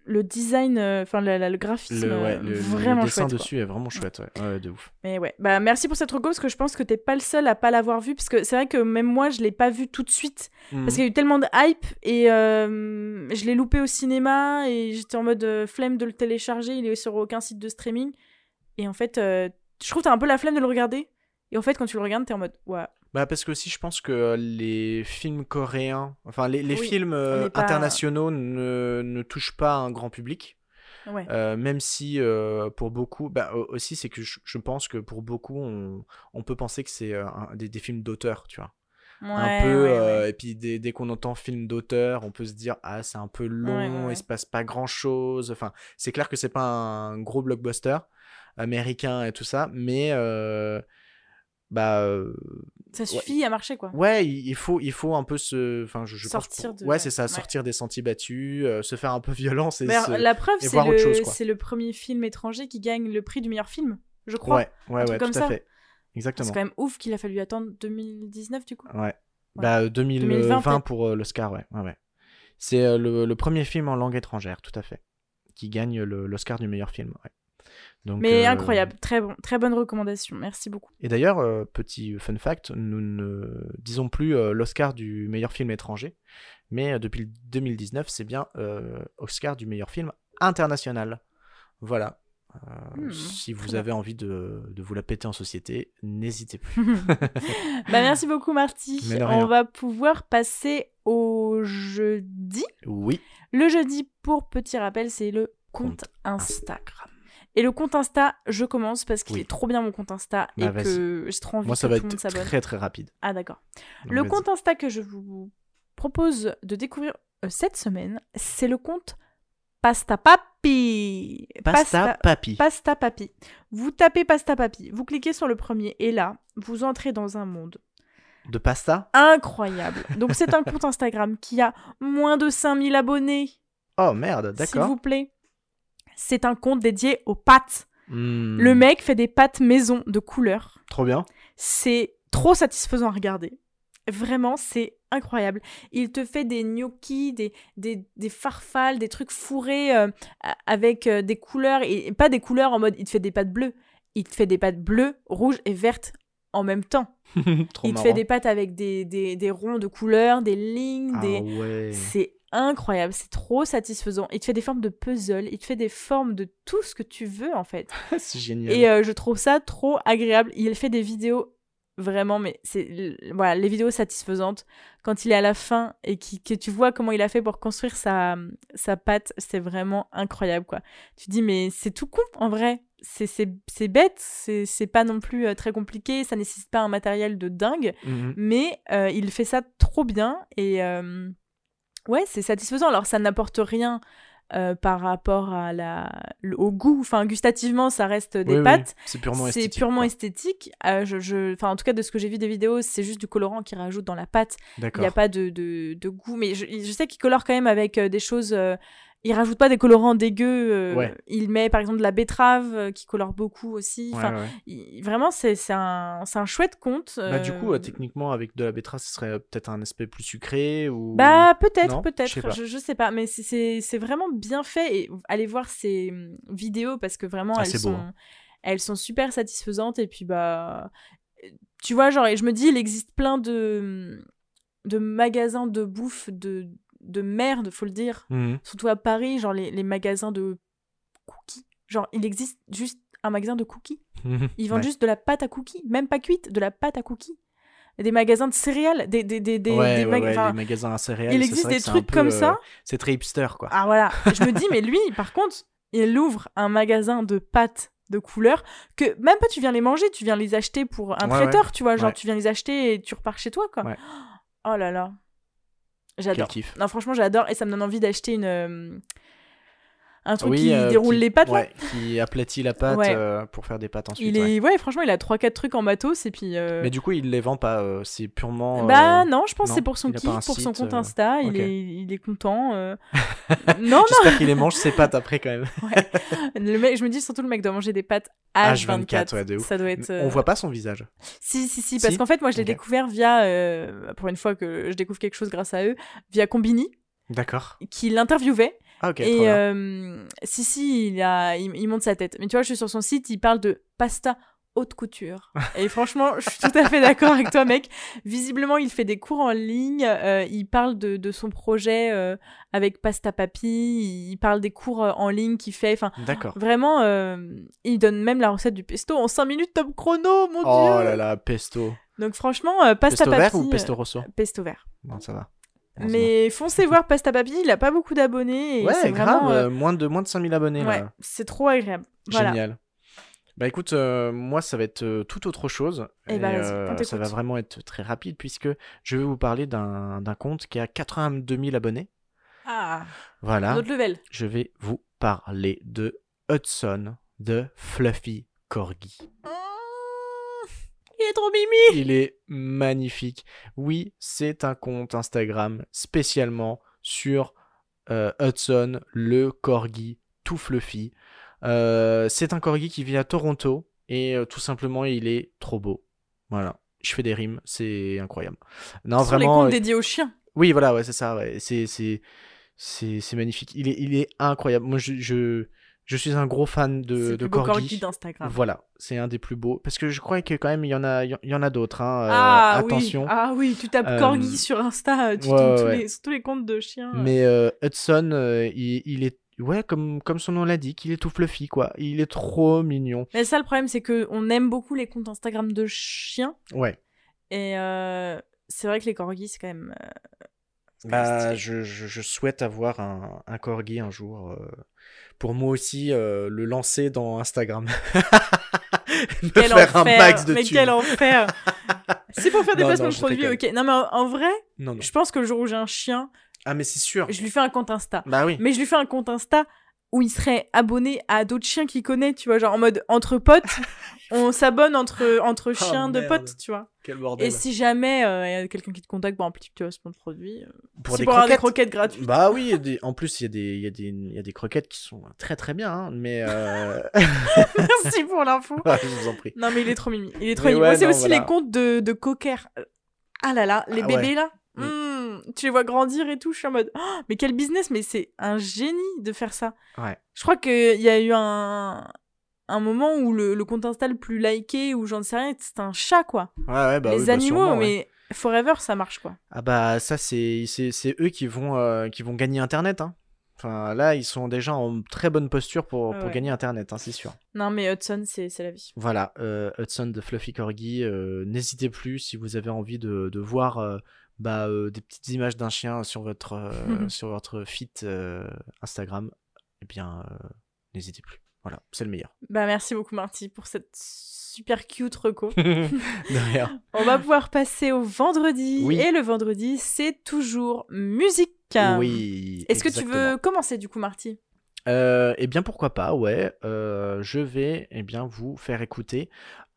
le design, euh, enfin la- la- le graphisme, Le, ouais, euh, le, le vraiment dessin chouette. quoi. dessus est vraiment chouette, ouais. Ouais, de ouf. Mais ouais, bah merci pour cette reco parce que je pense que t'es pas le seul à pas l'avoir vu parce que c'est vrai que même moi je l'ai pas vu tout de suite Mhm. parce qu'il y a eu tellement de hype et euh, je l'ai loupé au cinéma et j'étais en mode euh, flemme de le télécharger, il est sur aucun site de streaming et en fait euh, je trouve que t'as un peu la flemme de le regarder et en fait quand tu le regardes t'es en mode ouais Bah parce que aussi je pense que euh, les films coréens, enfin les, les Oui, films euh, pas- internationaux ne, ne touchent pas un grand public. ouais Euh, même si euh, pour beaucoup, bah, au- aussi c'est que je, je pense que pour beaucoup on, on peut penser que c'est euh, des, des films d'auteur, tu vois. un peu, ouais, et puis dès, dès qu'on entend film d'auteur, on peut se dire ah c'est un peu long, il se passe pas grand chose. Enfin c'est clair que c'est pas un gros blockbuster américain et tout ça, mais bah euh, ça suffit à marcher quoi Ouais, il faut, il faut un peu se. Enfin, je, je pense Sortir de- Ouais, c'est ça, ouais. sortir des sentiers battus, euh, se faire un peu [LAUGHS] violence et alors, se- la preuve c'est voir autre chose, le quoi. c'est le premier film étranger qui gagne le prix du meilleur film je crois Ouais, ouais, un ouais, truc tout comme à ça. fait. exactement. C'est quand même ouf qu'il a fallu attendre 2019 du coup. Ouais. Bah, euh, 2020, 2020, peut-être. pour euh, l'Oscar, ouais. ouais, ouais. C'est euh, le, le premier film en langue étrangère, tout à fait, qui gagne le- l'Oscar du meilleur film. ouais. Donc, Mais euh, incroyable, très bon, très bonne recommandation. Merci beaucoup. Et d'ailleurs, euh, petit fun fact, nous ne disons plus euh, l'Oscar du meilleur film étranger, mais depuis le 2019, c'est bien Oscar du meilleur film international. Voilà. Hmm, si vous bien. avez envie de, de vous la péter en société, n'hésitez pas. [LAUGHS] [LAUGHS] bah, merci beaucoup Marty. On va pouvoir passer au jeudi. Oui. Le jeudi, pour petit rappel, c'est le compte Compte Insta. Et le compte Insta, je commence parce qu'il Oui. est trop bien mon compte Insta Bah, et vas-y. que j'ai trop envie Moi, que ça va tout le monde être très très rapide. Ah d'accord. Le compte Insta que je vous propose de découvrir euh, cette semaine, c'est le compte Pasta Papi. Pasta Papi. Pasta Papi. Vous tapez Pasta Papi, vous cliquez sur le premier et là, vous entrez dans un monde De pasta? incroyable. Donc c'est un compte Instagram qui a moins de 5000 abonnés, Oh merde, s'il d'accord. vous plaît. C'est un compte dédié aux pâtes. Hmm, Le mec fait des pâtes maison de couleur. Trop bien. C'est trop satisfaisant à regarder. Vraiment, c'est incroyable. Il te fait des gnocchis, des, des, des farfales, des trucs fourrés euh, avec euh, des couleurs, et, pas des couleurs en mode il te fait des pâtes bleues. Il te fait des pâtes bleues, rouges et vertes en même temps. [LAUGHS] Trop il te marrant. fait des pâtes avec des, des, des ronds de couleurs, des lignes, Ah des... ouais. C'est incroyable, c'est trop satisfaisant. Il te fait des formes de puzzle, il te fait des formes de tout ce que tu veux en fait. [LAUGHS] c'est génial. Et euh, je trouve ça trop agréable. Il fait des vidéos vraiment, mais c'est voilà, les vidéos satisfaisantes quand il est à la fin et qui, que tu vois comment il a fait pour construire sa, sa pâte, c'est vraiment incroyable quoi. Tu dis mais c'est tout con en vrai. C'est, c'est, c'est bête, c'est, c'est pas non plus euh, très compliqué, ça nécessite pas un matériel de dingue, Mhm. mais euh, il fait ça trop bien et euh, ouais, c'est satisfaisant. Alors ça n'apporte rien euh, par rapport à la, le- au goût, enfin gustativement ça reste des Oui, oui, pâtes, C'est purement c'est esthétique. purement quoi. esthétique. Euh, je, je- enfin, en tout cas, de ce que j'ai vu des vidéos, c'est juste du colorant qu'il rajoute dans la pâte. Il n'y a pas de, de, de goût. Mais je, je sais qu'il colore quand même avec euh, des choses. Il rajoute pas des colorants dégueux. euh, Ouais. Il met par exemple de la betterave euh, qui colore beaucoup aussi. Ouais, Enfin, ouais. il- vraiment, c'est un, chouette conte. Bah, du coup, euh, techniquement, avec de la betterave, ce serait peut-être un aspect plus sucré ou. Bah peut-être, peut-être, je, je sais pas, mais c'est- vraiment bien fait et allez voir ces hum, vidéos parce que vraiment Ah, elles beau, hein. elles sont super satisfaisantes et puis bah tu vois genre et je me dis il existe plein de hum, de magasins de bouffe de de merde, faut le dire, Mhm. surtout à Paris, genre les, les magasins de cookies. Genre il existe juste un magasin de cookies. Ils vendent Ouais. juste de la pâte à cookies, même pas cuite, de la pâte à cookies. Des magasins de céréales, des des des des, ouais, ouais, magasins à céréales. il existe des trucs peu, comme euh, ça. C'est très hipster, quoi. Ah voilà, [LAUGHS] je me dis, mais lui, par contre, il ouvre un magasin de pâtes de couleurs que même pas tu viens les manger, tu viens les acheter pour un Ouais, traiteur, tu vois, genre Ouais. tu viens les acheter et tu repars chez toi, quoi. Oh là là, j'adore. Non, franchement, j'adore et ça me donne envie d'acheter une euh, un truc Oui, qui euh, déroule qui- les pâtes. là. ouais, qui aplatit la pâte Ouais. euh, pour faire des pâtes ensuite. Il ouais. est ouais, franchement, il a 3 4 trucs en matos et puis euh, Mais du coup, il les vend pas. euh, c'est purement. Bah euh, non, je pense que c'est pour son kiff, pour son compte euh, Insta, il est il est content. euh. [LAUGHS] non, non, J'espère qu'il les mange ses pâtes après quand même. le mec, je me dis surtout le mec doit manger des pâtes H24. H24, ouais, de ouf. Ça doit être. On euh, voit pas son visage. Si, si, si, parce Si qu'en fait, moi, je l'ai découvert via, euh, pour une fois que je découvre quelque chose grâce à eux, via Combini, D'accord. qui l'interviewait. Ah ok. et euh, si, si, il, a, il, il monte sa tête. Mais tu vois, je suis sur son site, il parle de pasta haute couture. [LAUGHS] Et franchement, je suis tout à fait d'accord avec toi, mec. Visiblement, il fait des cours en ligne. euh, il parle de, de son projet euh, avec Pasta Papi. Il parle des cours euh, en ligne qu'il fait. Enfin, D'accord. vraiment, euh, il donne même la recette du pesto en 5 minutes top chrono, mon Oh dieu. là là, pesto. Donc franchement, Pasta Pesto Papi. vert ou pesto rosso? Pesto vert. Non, ça va. Mais foncez voir Pasta il a pas beaucoup d'abonnés. et Ouais, c'est grave. vraiment, euh, euh, moins, de, moins de 5000 abonnés. ouais, là. c'est trop agréable. Voilà. Génial. Bah écoute, euh, moi ça va être euh, tout autre chose. Eh bah, vas-y, on ça va vraiment être très rapide puisque je vais vous parler d'un d'un compte qui a 82 000 abonnés. Ah, Voilà. notre level. Je vais vous parler de Hudson de Fluffy Corgi. Il est trop mimi. Il est magnifique. Oui, c'est un compte Instagram spécialement sur euh, Hudson, le corgi tout fluffy. Euh, c'est un corgi qui vit à Toronto. et euh, tout simplement il est trop beau. Voilà, je fais des rimes, c'est incroyable. Non, Ce sont les vraiment. comptes dédiés aux chiens. Oui, voilà, ouais, c'est ça. Ouais. C'est, c'est, c'est, c'est magnifique. Il est, il est incroyable. Moi, je, je, je suis un gros fan de, le de plus beau corgi. d'Instagram. Voilà, c'est un des plus beaux. Parce que je crois que quand même, il y en a, il y en a d'autres. Hein. euh, Ah attention. oui, ah oui, tu tapes Euh, corgi sur Insta, tu ouais, tombes ouais, tous les, sur tous les comptes de chiens. Mais euh, Hudson, euh, il, il est, ouais, comme, comme son nom l'indique, il est tout fluffy, quoi. Il est trop mignon. Mais ça, le problème, c'est que on aime beaucoup les comptes Instagram de chiens. Ouais. Et euh, c'est vrai que les corgis, c'est quand même. euh, Bah, je, je, je souhaite avoir un, un corgi un jour. euh, pour moi aussi, euh, le lancer dans Instagram. [LAUGHS] Me Quel faire un enfer, max de mais thunes. quel enfer [LAUGHS] C'est pour faire des Non, placements non, de produits, ok. Non, mais en, en vrai, non. je pense que le jour où j'ai un chien, Ah, mais c'est sûr. je lui fais un compte Insta. Bah oui. Mais je lui fais un compte Insta où il serait abonné à d'autres chiens qu'il connaît, tu vois, genre en mode entre potes, [LAUGHS] on s'abonne entre, entre chiens de potes, tu vois. Quel bordel. Et si jamais euh, il y a quelqu'un qui te contacte pour un petit placement de produit, euh, pour des pour avoir des croquettes. gratuites. Bah oui, il y a des- en plus, il y, a des, il, y y a des croquettes qui sont très très bien, hein, mais. euh, [LAUGHS] Merci pour l'info. je vous en prie. Non, mais il est trop mimi. Il est trop Mais mimi. ouais, Moi, c'est aussi voilà. les comptes de, de cocker. Ah là là, les Ah bébés ouais. là. Mm. Tu les vois grandir et tout. Je suis en mode, Oh, mais quel business, mais c'est un génie de faire ça. Ouais. Je crois qu'il y a eu un, un moment où le, le compte Insta le plus liké, ou j'en sais rien, c'est un chat quoi. Ouais, ouais, bah les oui, bah animaux, sûrement, mais forever ça marche quoi. Ah bah ça, c'est eux qui vont, euh, qui vont gagner Internet. Hein. Enfin, là, ils sont déjà en très bonne posture pour, pour ouais. gagner Internet, hein, c'est sûr. Non, mais Hudson, c'est c'est la vie. Voilà, euh, Hudson de Fluffy Corgi, euh, n'hésitez plus si vous avez envie de, de voir bah, euh, des petites images d'un chien sur votre, euh, [LAUGHS] sur votre feed euh, Instagram, eh bien, euh, n'hésitez plus. Voilà, c'est le meilleur. Bah, merci beaucoup, Marty, pour cette super cute reco. [LAUGHS] On va pouvoir passer au vendredi. Oui. Et le vendredi, c'est toujours musique. Oui. Est-ce que tu veux commencer du coup, Marty? Euh, eh bien, pourquoi pas, ouais. Euh, je vais eh bien, vous faire écouter,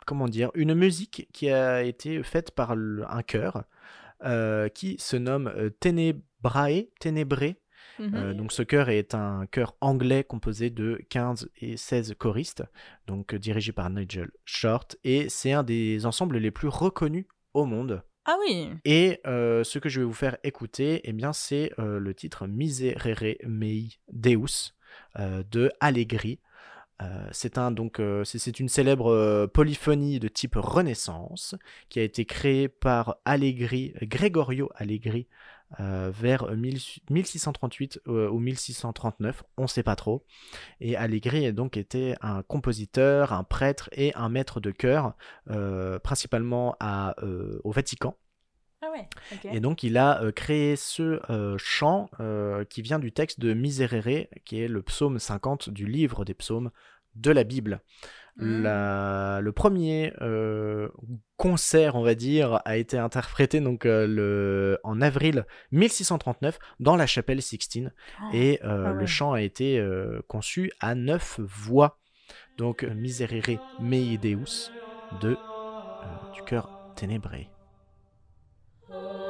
comment dire, une musique qui a été faite par un chœur euh, qui se nomme euh, Tenebrae, Ténébré. Mhm. Euh, donc ce chœur est un chœur anglais composé de 15 et 16 choristes, donc dirigé par Nigel Short, et c'est un des ensembles les plus reconnus au monde. Ah oui. Et euh, ce que je vais vous faire écouter, eh bien, c'est euh, le titre Miserere mei Deus euh, de Allegri. Euh, c'est donc euh, une célèbre euh, polyphonie de type Renaissance qui a été créée par Allegri, Gregorio Allegri vers 1000 1638 euh, ou 1639, on ne sait pas trop. Et Allegri a donc été un compositeur, un prêtre et un maître de chœur, principalement au Vatican. Ah ouais. Et donc il a euh, créé ce euh, chant euh, qui vient du texte de Miserere, qui est le psaume 50 du livre des psaumes de la Bible. Mm. La- le premier concert, on va dire, a été interprété donc le, en avril 1639 dans la chapelle Sixtine Oh. et ah le chant a été conçu à neuf voix. Donc Miserere mei Deus de, du cœur ténébré. Donc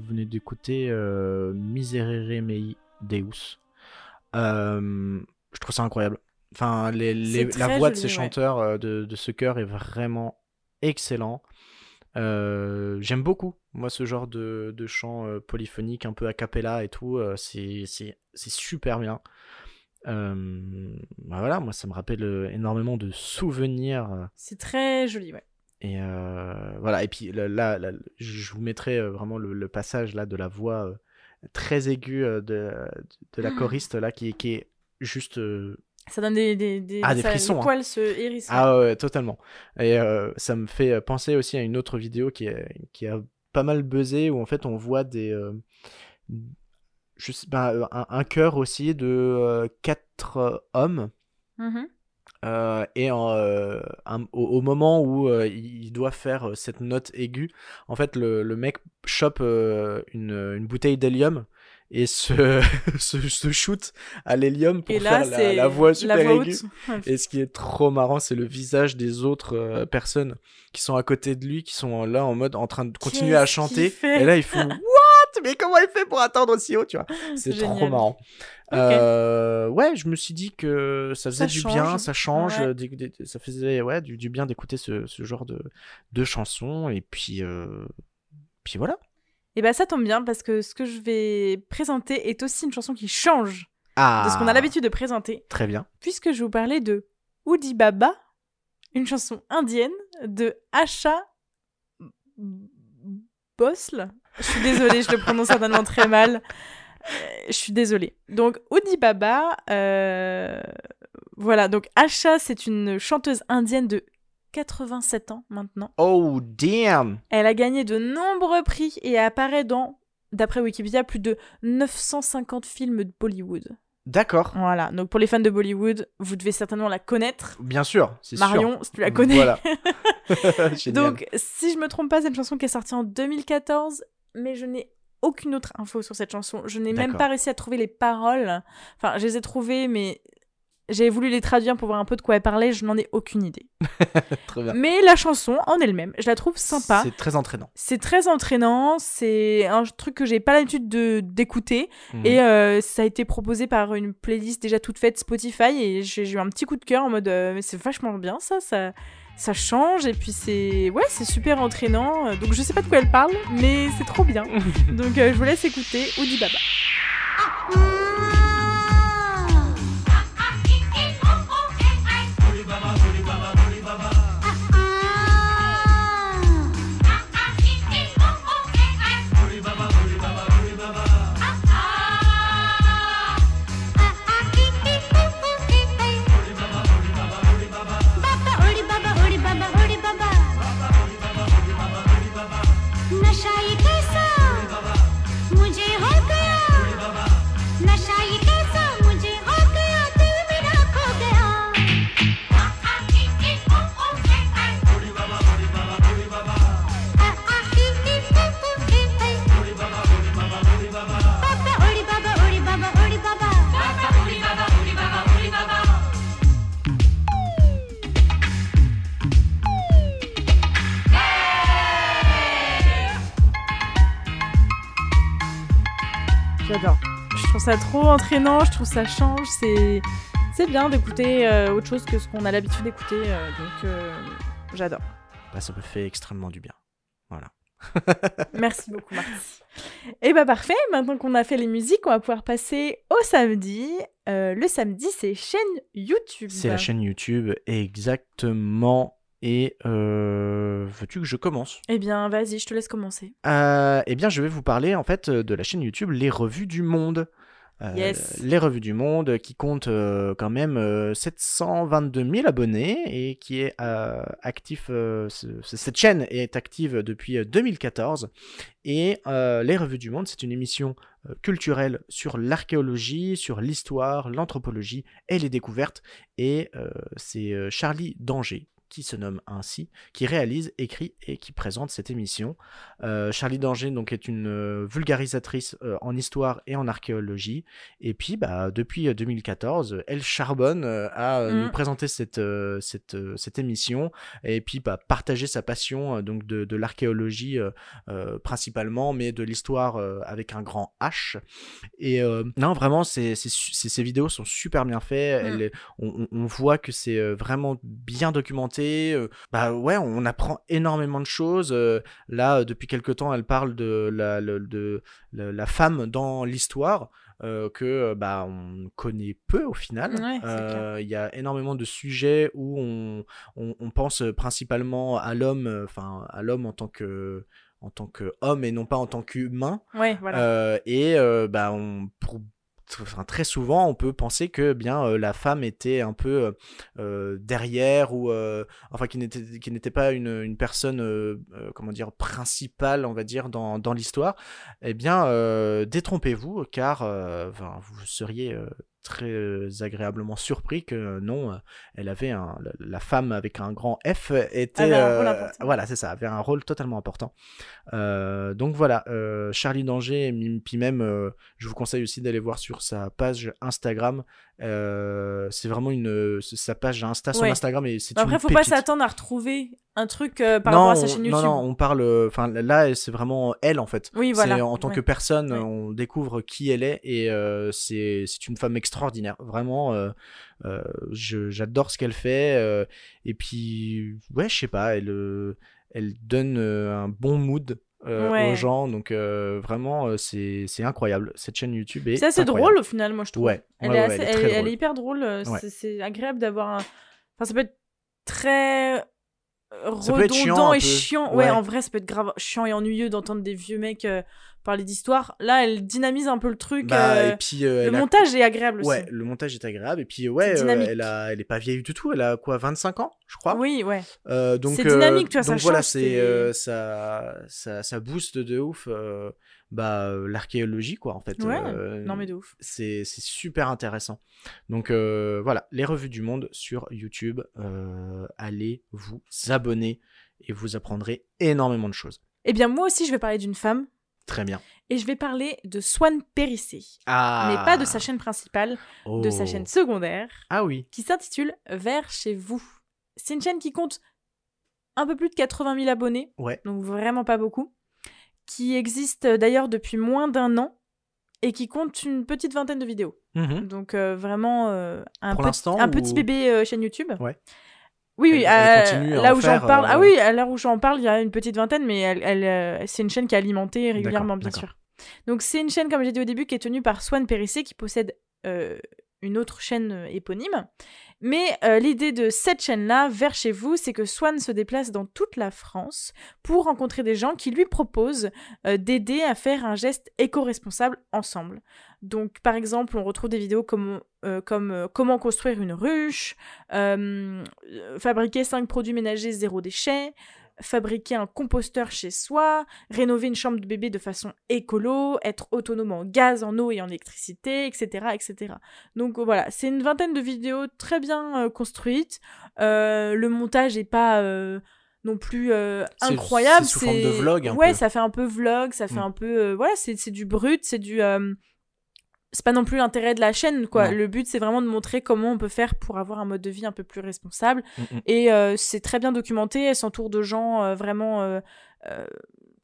vous venez d'écouter euh, Miserere mei Deus. Euh, je trouve ça incroyable. Enfin, les, les- C'est la voix de ces chanteurs euh, de, de ce chœur est vraiment excellent. Euh, J'aime beaucoup, moi, ce genre de, de chant euh, polyphonique, un peu a cappella et tout. c'est super bien. Euh, bah voilà, moi, ça me rappelle énormément de souvenirs. C'est très joli, ouais. Et euh, voilà, et puis là, là, là, je vous mettrai euh, vraiment le, le passage là de la voix euh, très aiguë de, de la Ah. choriste là qui, est- qui est juste. Ça donne des, des, des, Ah, des ça- frissons, Le hein. poil se hérisse. Ah ouais, totalement. Et euh, ça me fait penser aussi à une autre vidéo qui, est, qui a pas mal buzzé où en fait on voit des. euh, je sais, bah, un, un chœur aussi de euh, quatre hommes. Mhm. Euh, et en, euh, un- au, au moment où euh, il doit faire euh, cette note aiguë, en fait, le, le mec chope euh, une, une bouteille d'hélium et se, [LAUGHS] se, se shoot à l'hélium pour là, faire la, voix super aiguë. haute. Et ce qui est trop marrant, c'est le visage des autres personnes qui sont à côté de lui, qui sont là en mode en train de continuer à chanter. Et là, ils font [LAUGHS] [LAUGHS] Mais comment il fait pour attendre aussi haut, tu vois C'est trop marrant. Euh, ouais, je me suis dit que ça faisait Ça du change. bien, ça change, Ouais. des- des- ça faisait ouais, du, du bien d'écouter ce, ce genre de, de chansons. Et puis, euh, puis voilà. Et bah ça tombe bien parce que ce que je vais présenter est aussi une chanson qui change Ah, de ce qu'on a l'habitude de présenter, Très bien. puisque je vais vous parler de Oudi Baba, une chanson indienne de Asha Bosle. Je suis désolée, je le prononce certainement très mal. Euh, Je suis désolée. Donc, Oudi Baba, euh, voilà, donc Asha, c'est une chanteuse indienne de 87 ans maintenant. Oh, damn Elle a gagné de nombreux prix et apparaît dans, d'après Wikipédia, plus de 950 films de Bollywood. D'accord. Voilà, donc pour les fans de Bollywood, vous devez certainement la connaître. Bien sûr, c'est sûr. Marion, si tu la connais. Voilà. [LAUGHS] [LAUGHS] Donc, si je me trompe pas, c'est une chanson qui est sortie en 2014, mais je n'ai aucune autre info sur cette chanson. Je n'ai même pas réussi à trouver les paroles. Enfin, je les ai trouvées, mais j'ai voulu les traduire pour voir un peu de quoi elle parlait. Je n'en ai aucune idée. [LAUGHS] Mais la chanson en elle-même, je la trouve sympa. C'est très entraînant. C'est très entraînant, c'est un truc que j'ai pas l'habitude de d'écouter Mhm. et euh, ça a été proposé par une playlist déjà toute faite Spotify et j'ai eu un petit coup de cœur en mode euh, c'est vachement bien ça, ça ça change et puis c'est ouais c'est super entraînant. Donc je sais pas de quoi elle parle mais c'est trop bien. [LAUGHS] Donc euh, je vous laisse écouter Oudi Baba. Ça trop entraînant, je trouve ça change, c'est c'est bien d'écouter euh, autre chose que ce qu'on a l'habitude d'écouter euh, donc euh, j'adore. Bah, ça me fait extrêmement du bien. Voilà. [LAUGHS] Merci beaucoup, Marty. Et bah parfait, maintenant qu'on a fait les musiques, on va pouvoir passer au samedi. Euh, le samedi, c'est chaîne YouTube. C'est la chaîne YouTube, exactement. Et euh, veux-tu que je commence? Eh bien, vas-y, je te laisse commencer. Euh, Eh bien, je vais vous parler en fait de la chaîne YouTube Les Revues du Monde. Euh, Yes. Les Revues du Monde qui compte euh, quand même euh, 722 000 abonnés et qui est euh, actif. euh, ce- ce- cette chaîne est active depuis euh, 2014 et euh, Les Revues du Monde, c'est une émission euh, culturelle sur l'archéologie, sur l'histoire, l'anthropologie et les découvertes. Et euh, c'est euh, Charlie Danger qui se nomme ainsi, qui réalise, écrit et qui présente cette émission. Euh, Charlie Danger donc est une euh, vulgarisatrice euh, en histoire et en archéologie. Et puis bah, depuis euh, 2014, elle charbonne à Mhm. nous présenter cette, cette, cette émission et puis bah, partager sa passion donc de, de l'archéologie principalement, mais de l'histoire avec un grand H. Et non, vraiment, c'est- ces vidéos sont super bien faites. Mm. Elle- on, voit que c'est vraiment bien documenté. Euh, bah ouais, on apprend énormément de choses. euh, là, euh, depuis quelque temps, elle parle de la, de, la- la femme dans l'histoire. euh, que bah on connaît peu au final. Ouais, Euh, Il y a énormément de sujets où on, on, on pense principalement à l'homme, enfin à l'homme en tant que en tant qu'homme et non pas en tant qu'humain. Ouais, voilà. Euh, et bah, on, pour très souvent, on peut penser que bien euh, la femme était un peu euh, euh, derrière ou enfin qui n'était pas une, une personne comment dire principale, on va dire dans, l'histoire. Eh bien, détrompez-vous, car vous seriez très euh, agréablement surpris que non, euh, elle avait un, la, femme avec un grand F était Avait un rôle euh, important. voilà, c'est ça, avait un rôle totalement important. Euh, donc voilà, euh, Charlie Danger, puis même, euh, je vous conseille aussi d'aller voir sur sa page Instagram. Euh, c'est vraiment une sa page Insta, son Ouais. Instagram et c'est Après, une faut pas s'attendre à retrouver un truc euh, par non, rapport à sa chaîne non, YouTube. non, on parle. Enfin, là, c'est vraiment elle en fait. Oui, voilà. en tant ouais. que personne, Ouais. on découvre qui elle est et euh, c'est c'est une femme extraordinaire. Vraiment, euh, j'adore ce qu'elle fait. et puis, ouais, je sais pas, elle, elle donne un bon mood euh, Ouais. aux gens. Donc, euh, vraiment, euh, c'est incroyable. Cette chaîne YouTube est. C'est assez drôle au final, moi je trouve. Ouais, Elle, ouais, est, ouais, assez- elle est elle, très est- elle drôle. est hyper drôle. euh, c'est- agréable d'avoir un. Enfin, ça peut être très redondant chiant et chiant. Ouais. Ouais. en vrai, ça peut être grave chiant et ennuyeux d'entendre des vieux mecs euh, parler d'histoire. Là, elle dynamise un peu le truc. Bah, euh, et puis, euh, le a- montage est agréable Ouais, aussi. le montage est agréable. Et puis, ouais, euh, elle, a, elle est pas vieille du tout. Elle a quoi, 25 ans, je crois Oui, ouais. Euh, donc, C'est euh, dynamique, tu vois, ça donc voilà, change, c'est euh, ça, ça, ça booste de ouf euh, bah, euh, l'archéologie, quoi, en fait. Ouais, Euh, Non, mais de ouf. c'est c'est super intéressant. Donc euh, voilà, les revues du monde sur YouTube. euh, allez vous abonner et vous apprendrez énormément de choses. Eh bien, moi aussi, je vais parler d'une femme. Très bien. Et je vais parler de Swan Périssé. Ah. Mais pas de sa chaîne principale, de sa Oh. chaîne secondaire. Ah oui. qui s'intitule Vers chez vous. C'est une chaîne qui compte un peu plus de 80 000 abonnés, Ouais. donc vraiment pas beaucoup, qui existe euh, d'ailleurs depuis moins d'un an et qui compte une petite vingtaine de vidéos. Mhm. Donc euh, vraiment euh, un, petit- l'instant, un ou- petit bébé euh, chaîne YouTube. Ouais. Oui, oui, Elle- elle euh, à là où j'en parle. euh, Ah oui, à l'heure où j'en parle, il y a une petite vingtaine, mais elle, elle, euh, c'est une chaîne qui est alimentée régulièrement, bien sûr. Donc c'est une chaîne, comme j'ai dit au début, qui est tenue par Swan Périssé, qui possède euh, une autre chaîne euh, éponyme. Mais euh, l'idée de cette chaîne-là, vers chez vous, c'est que Swan se déplace dans toute la France pour rencontrer des gens qui lui proposent euh, d'aider à faire un geste éco-responsable ensemble. Donc, par exemple, on retrouve des vidéos comme, euh, comme euh, comment construire une ruche, euh, fabriquer 5 produits ménagers zéro déchet, fabriquer un composteur chez soi, rénover une chambre de bébé de façon écolo, être autonome en gaz, en eau et en électricité, etc. etc. Donc voilà, c'est une vingtaine de vidéos très bien euh, construites. Euh, le montage est pas euh, non plus incroyable. c'est sous forme de vlog, un ouais, peu. ça fait un peu vlog, ça fait Mm. un peu... voilà, c'est c'est du brut, c'est du... c'est pas non plus l'intérêt de la chaîne, quoi. Non. Le but, c'est vraiment de montrer comment on peut faire pour avoir un mode de vie un peu plus responsable. Mhm. Et euh, c'est très bien documenté. Elle s'entoure de gens euh, vraiment euh, euh,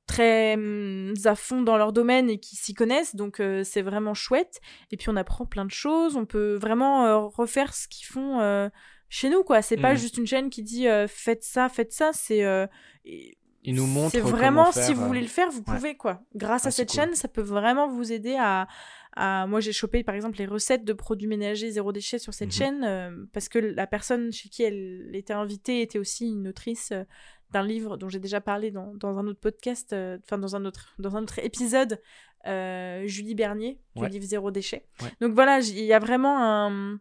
très hum, à fond dans leur domaine et qui s'y connaissent. Donc euh, c'est vraiment chouette. Et puis on apprend plein de choses. On peut vraiment euh, refaire ce qu'ils font euh, chez nous, quoi. C'est pas juste une chaîne qui dit euh, faites ça, faites ça. C'est euh, Il nous montre. c'est vraiment, faire, si vous euh, voulez le faire, vous ouais. pouvez, quoi. Grâce Ah, à cette cool. chaîne, ça peut vraiment vous aider à. à... Moi, j'ai chopé, par exemple, les recettes de produits ménagers zéro déchet sur cette Mhm. chaîne, euh, parce que la personne chez qui elle était invitée était aussi une autrice euh, d'un livre dont j'ai déjà parlé dans, dans un autre podcast, euh, enfin, dans, un autre, dans un autre épisode, Julie Bernier, du Ouais. livre Zéro déchet. Ouais. Donc voilà, il y a vraiment un,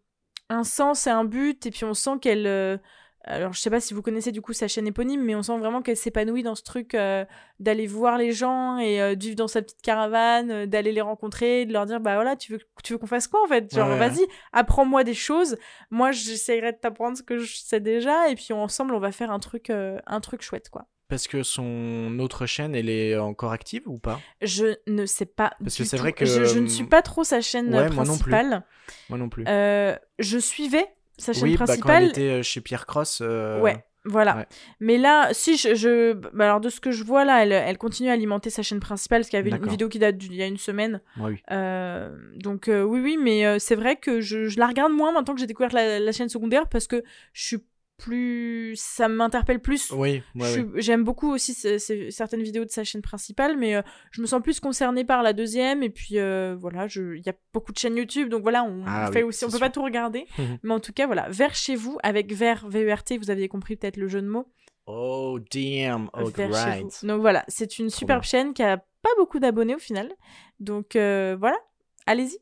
un sens et un but, et puis on sent qu'elle. Alors, je sais pas si vous connaissez du coup sa chaîne éponyme, mais on sent vraiment qu'elle s'épanouit dans ce truc euh, d'aller voir les gens et euh, de vivre dans sa petite caravane, euh, d'aller les rencontrer, de leur dire bah voilà, tu veux, tu veux qu'on fasse quoi en fait? Genre, Ouais, vas-y, apprends-moi des choses. Moi, j'essaierai de t'apprendre ce que je sais déjà, et puis ensemble, on va faire un truc, euh, un truc chouette quoi. Parce que son autre chaîne, elle est encore active ou pas? Je ne sais pas. Parce du que c'est vrai que, je, je ne suis pas trop sa chaîne ouais, moi non plus. principale. Moi non plus. Je suivais sa chaîne oui, bah, quand principale. elle était euh, chez Pierre Cross. euh, Ouais, voilà. ouais. Mais là, si je, je- bah alors de ce que je vois là, elle, elle continue à alimenter sa chaîne principale parce qu'il y avait une vidéo qui date d'il y a une semaine. ouais, oui. Euh, donc euh, oui, oui, mais euh, c'est vrai que je, je la regarde moins maintenant que j'ai découvert la, la chaîne secondaire parce que je suis plus, ça m'interpelle plus. Oui, ouais, ouais. J'aime beaucoup aussi ce- ce- certaines vidéos de sa chaîne principale, mais euh, je me sens plus concernée par la deuxième. Et puis euh, voilà, je- il y a beaucoup de chaînes YouTube, donc voilà, on Ah fait oui, aussi, on peut sûr. pas tout regarder. [LAUGHS] Mhm. mais en tout cas, voilà, vers chez vous avec vers VERT, vous avez compris peut-être le jeu de mots. Oh, damn. Oh, vers chez vous. Donc voilà, c'est une superbe chaîne qui a pas beaucoup d'abonnés au final. Donc euh, voilà, allez-y.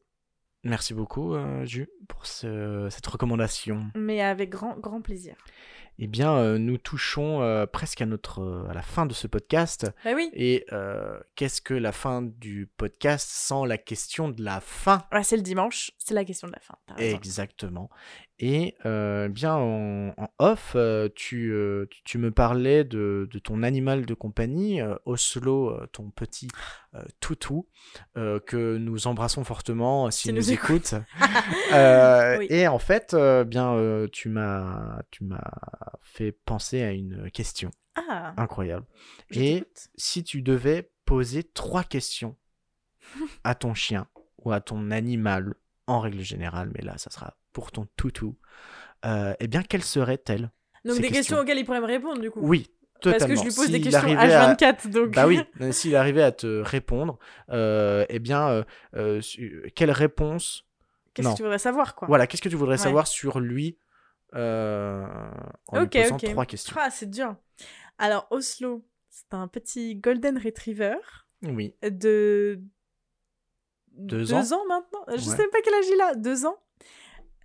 Merci beaucoup, euh, pour ce- cette recommandation. Mais avec grand, grand plaisir. Eh bien, euh, nous touchons euh, presque à, notre, euh, à la fin de ce podcast. Bah oui. Et qu'est-ce que la fin du podcast sans la question de la fin? Ah, c'est le dimanche, c'est la question de la fin. Exactement. Et euh, bien en, en off, tu, tu, me parlais de, de ton animal de compagnie, Oslo, ton petit toutou, que nous embrassons fortement s'il nous, nous écoute. [LAUGHS] Oui. Et en fait, euh, bien, tu m'as fait penser à une question Ah, incroyable. je Et si tu devais poser trois questions [LAUGHS] à ton chien ou à ton animal, en règle générale, mais là, ça sera pour ton toutou, euh, eh bien, quelles seraient-elles Donc des questions questions. auxquelles il pourrait me répondre du coup? Oui, Parce totalement. que je lui pose des questions à- H24, donc. Bah oui, [LAUGHS] s'il arrivait à te répondre, euh, eh bien, euh, euh, quelle réponse? Qu'est-ce que tu voudrais savoir quoi? Voilà, qu'est-ce que tu voudrais Ouais. savoir sur lui euh, en lui Ok, posant ok. trois questions Ah, c'est dur. Alors, Oslo, c'est un petit Golden Retriever Oui, de. Deux ans maintenant Je Ouais. sais même pas quel âge il a. Deux ans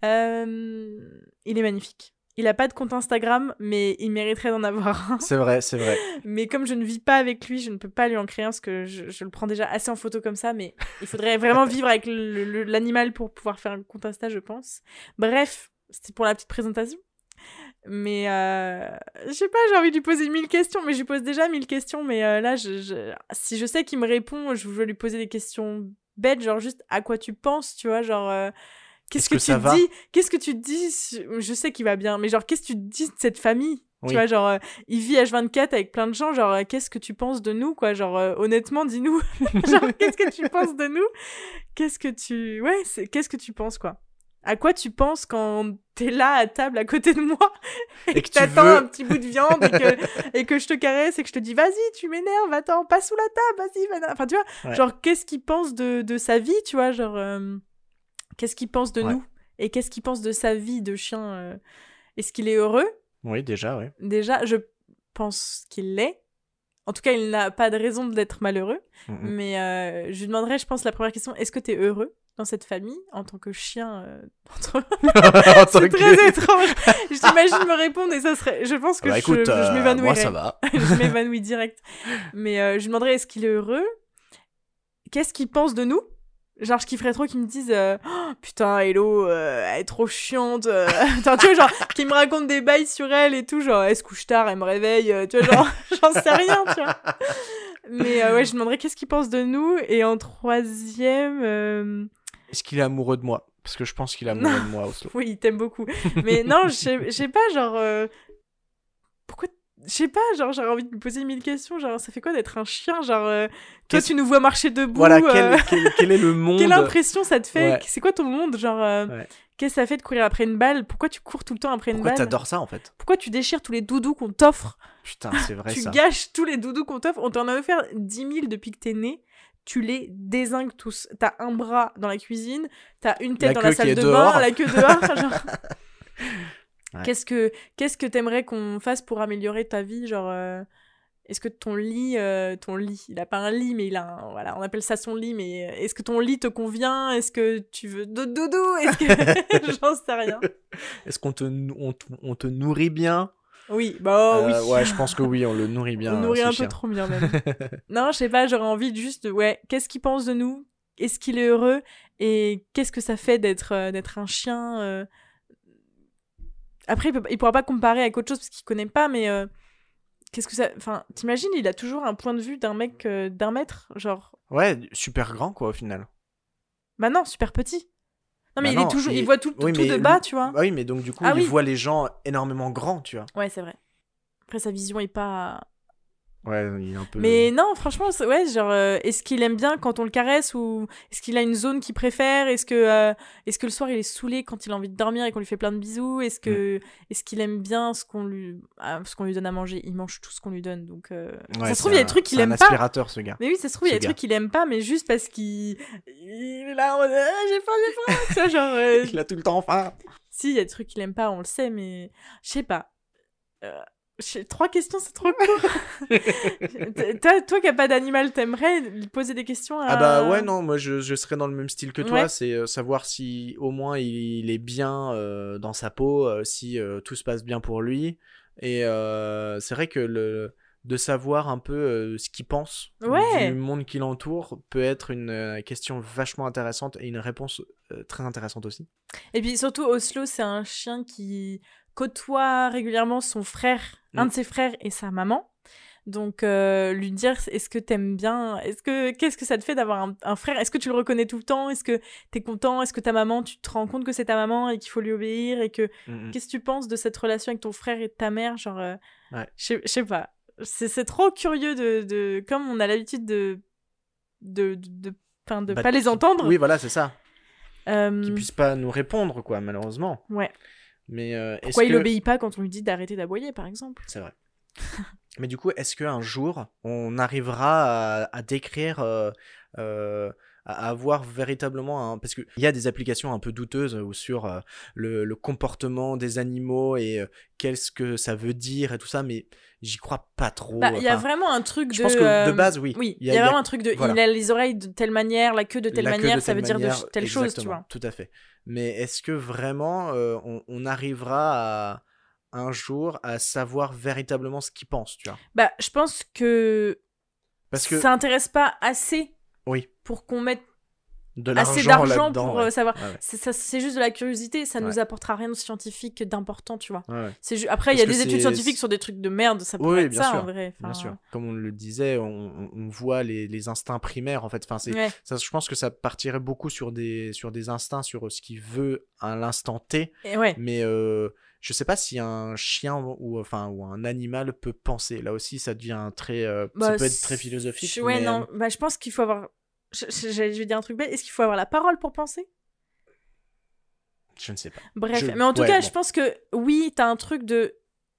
Euh, Il est magnifique. Il a pas de compte Instagram, mais il mériterait d'en avoir un. c'est vrai, c'est vrai. [LAUGHS] Mais comme je ne vis pas avec lui, je ne peux pas lui en créer un parce que je, je le prends déjà assez en photo comme ça. Mais il faudrait vraiment [LAUGHS] vivre avec l'animal pour pouvoir faire un compte Insta, je pense. Bref, c'était pour la petite présentation. Mais euh, je sais pas, j'ai envie de lui poser mille questions, mais je lui pose déjà mille questions. Mais euh, là, je, je- si je sais qu'il me répond, je veux lui poser des questions bêtes, genre juste à quoi tu penses, tu vois, genre. euh, Qu'est-ce Est-ce que, que tu te dis Qu'est-ce que tu te dis Je sais qu'il va bien, mais genre, qu'est-ce que tu te dis de cette famille? Oui. Tu vois, genre, euh, il vit H24 avec plein de gens, genre, euh, qu'est-ce que tu penses de nous, quoi? Genre, euh, honnêtement, dis-nous. [LAUGHS] genre, qu'est-ce que tu penses de nous? Qu'est-ce que tu... Ouais, c'est... qu'est-ce que tu penses, quoi? À quoi tu penses quand t'es là à table à côté de moi et, Et que t'attends veux- un petit bout de viande et que, [LAUGHS] et que je te caresse et que je te dis, vas-y, tu m'énerves, attends, pas sous la table, vas-y, vas Enfin, tu vois, Ouais. genre, qu'est-ce qu'il pense de, de sa vie, tu vois Genre, euh, qu'est-ce qu'il pense de Ouais. nous Et qu'est-ce qu'il pense de sa vie de chien euh, Est-ce qu'il est heureux? Oui, déjà, oui. Déjà, je pense qu'il l'est. En tout cas, il n'a pas de raison d'être malheureux. Mais euh, je lui demanderais, je pense, la première question est-ce que tu es heureux? Dans cette famille en tant que chien euh, [LAUGHS] entre- [LAUGHS] C'est très étrange. Je t'imagine me répondre et ça serait. Je pense que Bah je, écoute, je euh, m'évanouirais. moi ça va. [LAUGHS] je m'évanouis direct. Mais euh, je lui demanderais est-ce qu'il est heureux? Qu'est-ce qu'il pense de nous? Genre, je kifferais trop qu'ils me disent euh, Oh, Putain, Hello, elle est trop chiante. Enfin, tu vois, genre, qu'ils me racontent des bails sur elle et tout. Genre, elle se couche tard, elle me réveille. tu vois, genre, j'en sais rien, tu vois. Mais ouais, je demanderais qu'est-ce qu'il pense de nous? Et en troisième. Est-ce qu'il est amoureux de moi? Parce que je pense qu'il est amoureux de moi, Oslo. [LAUGHS] Oui, il t'aime beaucoup. Mais [LAUGHS] non, je sais- pas, genre. euh, Pourquoi. Je sais pas, genre, j'aurais envie de me poser mille questions. Genre, ça fait quoi d'être un chien Genre, euh, toi, tu nous vois marcher debout. Voilà, euh, [LAUGHS] quel, est le monde? Quelle impression ça te fait? Ouais. C'est quoi ton monde Genre, euh, Ouais. qu'est-ce que ça fait de courir après une balle? Pourquoi tu cours tout le temps après Pourquoi une balle? t'adores ça en fait? Pourquoi tu déchires tous les doudous qu'on t'offre? Putain, c'est vrai Tu ça. gâches tous les doudous qu'on t'offre. On t'en a offert 10 000 depuis que t'es né. Tu les désingues tous. T'as un bras dans la cuisine, t'as une tête La dans la salle de dehors. bain, la queue dehors. genre. Ouais. [LAUGHS] [LAUGHS] Qu'est-ce que qu'est-ce que t'aimerais qu'on fasse pour améliorer ta vie Genre, euh, est-ce que ton lit, euh, ton lit, il a pas un lit, mais il a un, voilà, on appelle ça son lit, mais euh, est-ce que ton lit te convient? Est-ce que tu veux doudou Est-ce que [LAUGHS] j'en sais rien Est-ce qu'on te, nou- on te, on te nourrit bien? Oui, bah oh, Euh. Ouais, je pense que oui, on le nourrit bien. On nourrit un chien. peu trop bien même. [LAUGHS] non, je sais pas, j'aurais envie juste, de- ouais, qu'est-ce qu'il pense de nous? Est-ce qu'il est heureux? Et qu'est-ce que ça fait d'être euh, d'être un chien euh, Après, il, peut, il pourra pas comparer avec autre chose parce qu'il connaît pas, mais qu'est-ce que ça. Enfin, t'imagines, il a toujours un point de vue d'un mec d'un mètre, genre? Ouais, super grand quoi au final. Bah non, super petit. Non, mais Bah il non, est toujours, il, il- voit tout, oui, tout mais de bas, tu vois. Bah oui, mais donc du coup, Ah il oui. voit les gens énormément grands, tu vois. Ouais, c'est vrai. Après, sa vision est pas. Ouais, il est un peu. Mais non, franchement, c'est- ouais, genre, euh, est-ce qu'il aime bien quand on le caresse ou est-ce qu'il a une zone qu'il préfère? Est-ce que, euh, est-ce que le soir il est saoulé quand il a envie de dormir et qu'on lui fait plein de bisous? Est-ce que, est-ce qu'il aime bien ce qu'on lui, ah, ce qu'on lui donne à manger? Il mange tout ce qu'on lui donne, donc. euh, Ouais, ça se c'est trouve, il y a un- des trucs qu'il c'est aime un pas. aspirateur, ce gars. Mais oui, ça se trouve, il y a des trucs qu'il aime pas, mais juste parce qu'il, il est là Ah, j'ai faim, j'ai faim, genre. [LAUGHS] Il a tout le temps faim. si, il y a des trucs qu'il aime pas, on le sait, mais je sais pas. Trois questions, c'est trop court. [LAUGHS] Toi, toi qui n'as pas d'animal, t'aimerais poser des questions à... Ah bah ouais, non, moi je, je serais dans le même style que toi, Ouais. c'est euh, savoir si au moins il, est bien euh, dans sa peau, euh, si euh, tout se passe bien pour lui. Et euh, c'est vrai que le, de savoir un peu ce qu'il pense Ouais. du monde qui l'entoure peut être une question vachement intéressante et une réponse très intéressante aussi. Et puis surtout, Oslo, c'est un chien qui côtoie régulièrement son frère, un Mm. de ses frères et sa maman. Donc euh, lui dire est-ce que t'aimes bien est-ce que qu'est-ce que ça te fait d'avoir un, un frère? Est-ce que tu le reconnais tout le temps? Est-ce que t'es content? Est-ce que ta maman tu te rends compte que c'est ta maman et qu'il faut lui obéir et que Mm, mm. qu'est-ce que tu penses de cette relation avec ton frère et ta mère? Genre euh, Ouais. je sais- pas c'est c'est trop curieux de, de comme on a l'habitude de de de, de, Bah, pas les entendre Oui, voilà, c'est ça. Euh, Qu'ils puissent pas nous répondre, quoi, malheureusement. ouais Mais euh, pourquoi il que- obéit pas quand on lui dit d'arrêter d'aboyer par exemple? C'est vrai. [LAUGHS] Mais du coup, est-ce qu'un jour, on arrivera à, à décrire, euh, euh, à avoir véritablement un... Parce qu'il y a des applications un peu douteuses euh, sur euh, le, le comportement des animaux et euh, qu'est-ce que ça veut dire et tout ça, mais j'y crois pas trop. Bah, il y a vraiment un truc de. je pense que de base, oui. Oui, il y, a vraiment un truc de. voilà. Il a les oreilles de telle manière, la queue de telle la manière, de ça veut dire de telle chose, tu vois. Tout à fait. Mais est-ce que vraiment euh, on, on arrivera à un jour à savoir véritablement ce qu'ils pensent, tu vois? Bah, je pense que, Parce que ça intéresse pas assez oui, pour qu'on mette de assez d'argent pour ouais. euh, savoir. Ouais, ouais. C'est ça- juste de la curiosité, ça nous apportera rien de scientifique d'important, tu vois. C'est Après, il y a des études scientifiques sur des trucs de merde, ça Oui, pourrait être bien ça sûr, en vrai. Bien sûr. Comme on le disait, on, voit les, les instincts primaires en fait. Enfin, ça. Je pense que ça partirait beaucoup sur des sur des instincts, sur ce qu'il veut à l'instant T. Mais euh, je sais pas si un chien ou enfin ou un animal peut penser. Là aussi, ça devient très. euh, ça Bah, peut être très philosophique. Ouais, mais, non, euh, bah, je pense qu'il faut avoir. Je, je- je vais dire un truc bête. Est-ce qu'il faut avoir la parole pour penser? Je ne sais pas. Bref, Je- mais en tout ouais, cas, bon. je pense que oui, t'as un truc de.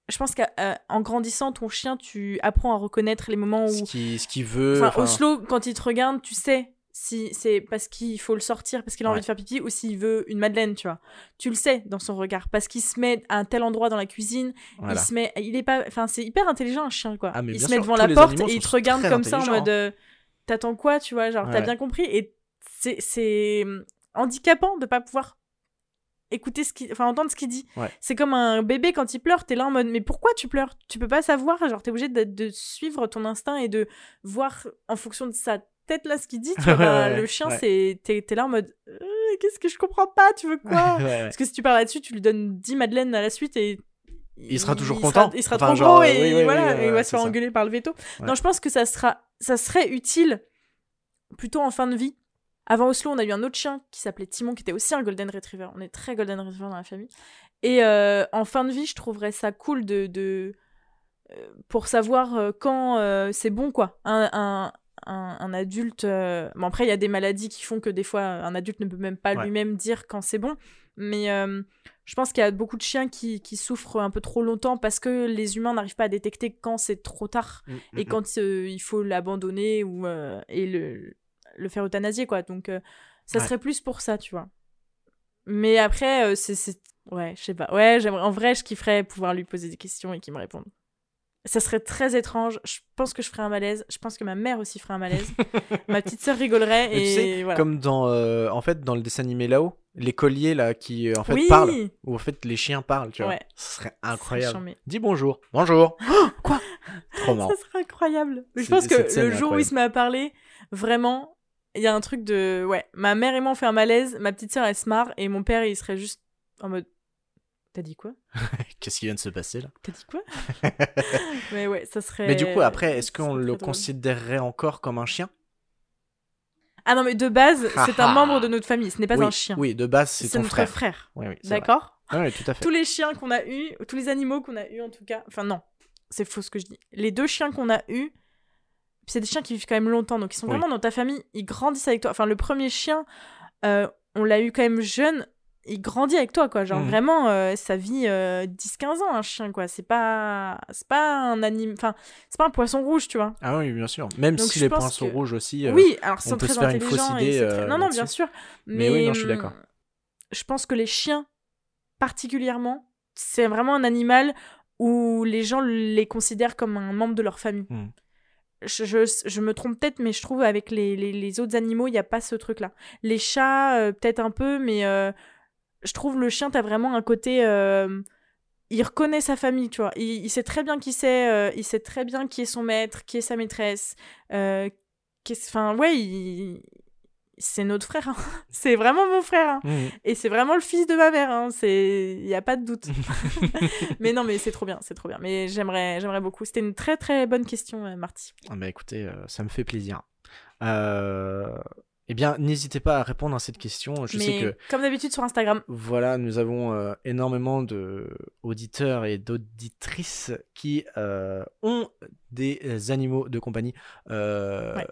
Je pense qu'en grandissant, ton chien, tu apprends à reconnaître les moments où. Ce qui ce qu'il veut. Enfin, Oslo, quand il te regarde, tu sais si c'est parce qu'il faut le sortir, parce qu'il a envie Ouais. de faire pipi, ou s'il veut une madeleine, tu vois. Tu le sais dans son regard, parce qu'il se met à un tel endroit dans la cuisine, voilà. il se met, il est pas, enfin c'est hyper intelligent un chien quoi. Ah, mais il se met sûr, devant la porte et il te regarde comme ça en mode, euh, t'attends quoi, tu vois, genre t'as bien compris et c'est hum, handicapant de pas pouvoir écouter ce qu'il enfin entendre ce qu'il dit. Ouais. c'est comme un bébé quand il pleure t'es là en mode mais pourquoi tu pleures? Tu peux pas savoir genre t'es obligé de, de suivre ton instinct et de voir en fonction de sa tête là ce qu'il dit tu [LAUGHS] vois, Ouais, bah, ouais, le chien c'est t'es là en mode Euh, qu'est-ce que je comprends pas tu veux quoi? [LAUGHS] Parce que si tu parles là-dessus tu lui donnes 10 madeleines à la suite et Il sera toujours il content. il sera Enfin, trop genre, gros euh, et oui, oui, voilà oui, et il va se faire engueuler par le veto. Non je pense que ça sera ça serait utile plutôt en fin de vie avant Oslo, on a eu un autre chien qui s'appelait Timon, qui était aussi un Golden Retriever. On est très Golden Retriever dans la famille. Et euh, en fin de vie, je trouverais ça cool de, de euh, pour savoir euh, quand euh, c'est bon, quoi. Un, un, un, un adulte. Bon, après, il y a des maladies qui font que des fois, un adulte ne peut même pas Ouais. lui-même dire quand c'est bon. Mais euh, je pense qu'il y a beaucoup de chiens qui, qui souffrent un peu trop longtemps parce que les humains n'arrivent pas à détecter quand c'est trop tard Mm, et mm, quand euh, il faut l'abandonner ou euh, et le, le faire euthanasier quoi. Donc ça Ouais. serait plus pour ça tu vois. Mais après c'est c'est- ouais je sais pas. Ouais j'aimerais en vrai je kifferais pouvoir lui poser des questions et qu'il me réponde ça serait très étrange je pense que je ferais un malaise je pense que ma mère aussi ferait un malaise [LAUGHS] ma petite sœur rigolerait tu et sais, voilà Comme dans, euh, en fait, dans le dessin animé là-haut, les colliers là qui euh, en fait oui parlent, où en fait les chiens parlent, tu vois. Ouais. Ce serait Ça serait incroyable. Dis bonjour. Bonjour. [GASPS] [GASPS] Quoi? Trop marrant. Ça serait incroyable. Je pense que le jour où il se met à parler, vraiment, il y a un truc de. Ouais, ma mère et moi on fait un malaise, ma petite sœur elle se marre et mon père il serait juste en mode. T'as dit quoi? [LAUGHS] Qu'est-ce qui vient de se passer là? T'as dit quoi? [LAUGHS] [LAUGHS] Mais ouais, ça serait. Mais du coup, après, est-ce qu'on le drôle. considérerait encore comme un chien? Ah non, mais de base, c'est un membre de notre famille, ce n'est pas oui, un chien. Oui, de base, c'est ton notre frère. frère. Oui, oui. D'accord? Oui, tout à fait. Tous les chiens qu'on a eus, tous les animaux qu'on a eus en tout cas. Enfin, non, c'est faux ce que je dis. Les deux chiens qu'on a eus, c'est des chiens qui vivent quand même longtemps, donc ils sont vraiment dans ta famille, ils grandissent avec toi. Enfin, le premier chien, euh, on l'a eu quand même jeune, il grandit avec toi, quoi. Genre Mhm. vraiment, euh, ça vit euh, 10-15 ans, un chien, quoi. C'est pas, c'est pas un anime, enfin, c'est pas un poisson rouge, tu vois. Ah oui, bien sûr. Même Donc, si les que- rouges aussi. euh, oui, alors sont peut très se faire une fausse intelligents. idée, c'est très- euh, non, non, bien sûr. Mais oui, non, je suis d'accord. Je pense que les chiens, particulièrement, c'est vraiment un animal où les gens les considèrent comme un membre de leur famille. Mm. Je, je- je me trompe peut-être, mais je trouve avec les, les- les autres animaux, il n'y a pas ce truc-là. Les chats, euh, peut-être un peu, mais euh, je trouve le chien, t'as vraiment un côté. euh, il reconnaît sa famille, tu vois. Il, il sait très bien qui c'est, euh, il sait très bien qui est son maître, qui est sa maîtresse. euh, Enfin, ouais, il- c'est notre frère. hein. [LAUGHS] c'est vraiment mon frère. hein. Mhm. Et c'est vraiment le fils de ma mère, hein. c'est il y a pas de doute. [LAUGHS] [LAUGHS] mais non, mais c'est trop bien, c'est trop bien. Mais j'aimerais j'aimerais beaucoup. C'était une très très bonne question Marty. Ah bah écoutez, ça me fait plaisir. Euh, Eh bien, n'hésitez pas à répondre à cette question. Je mais sais que comme d'habitude sur Instagram, Voilà, nous avons euh, énormément de auditeurs et d'auditrices qui euh, ont des euh, animaux de compagnie. Euh, Ouais.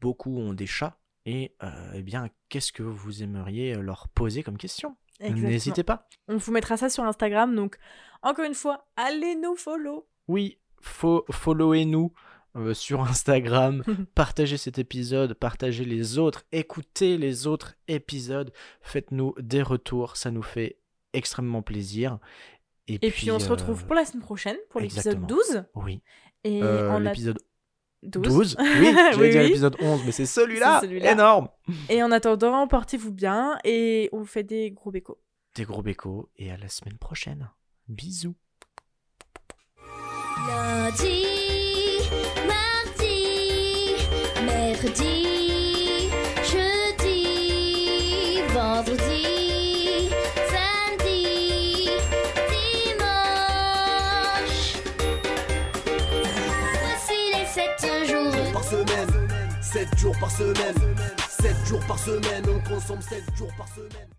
Beaucoup ont des chats. Et eh bien, qu'est-ce que vous aimeriez leur poser comme question? N'hésitez pas. On vous mettra ça sur Instagram. Donc encore une fois, allez nous follow. Oui, followez-nous euh, sur Instagram, [LAUGHS] partagez cet épisode, partagez les autres, écoutez les autres épisodes, faites-nous des retours, ça nous fait extrêmement plaisir. Et puis, on se euh, retrouve pour la semaine prochaine pour l'épisode exactement. 12. Oui, Et Euh, l'épisode 12. 12. [LAUGHS] Oui, j'allais Oui, dire oui. l'épisode 11, mais c'est celui-là, C'est celui-là. énorme. Et en attendant, portez-vous bien et on vous fait des gros bécos. Des gros bécos et à la semaine prochaine. Bisous. Lundi, mardi, mercredi, jeudi, vendredi, samedi, dimanche. Voici les sept jours. par semaine 7 jours par semaine 7 jours par semaine On consomme 7 jours par semaine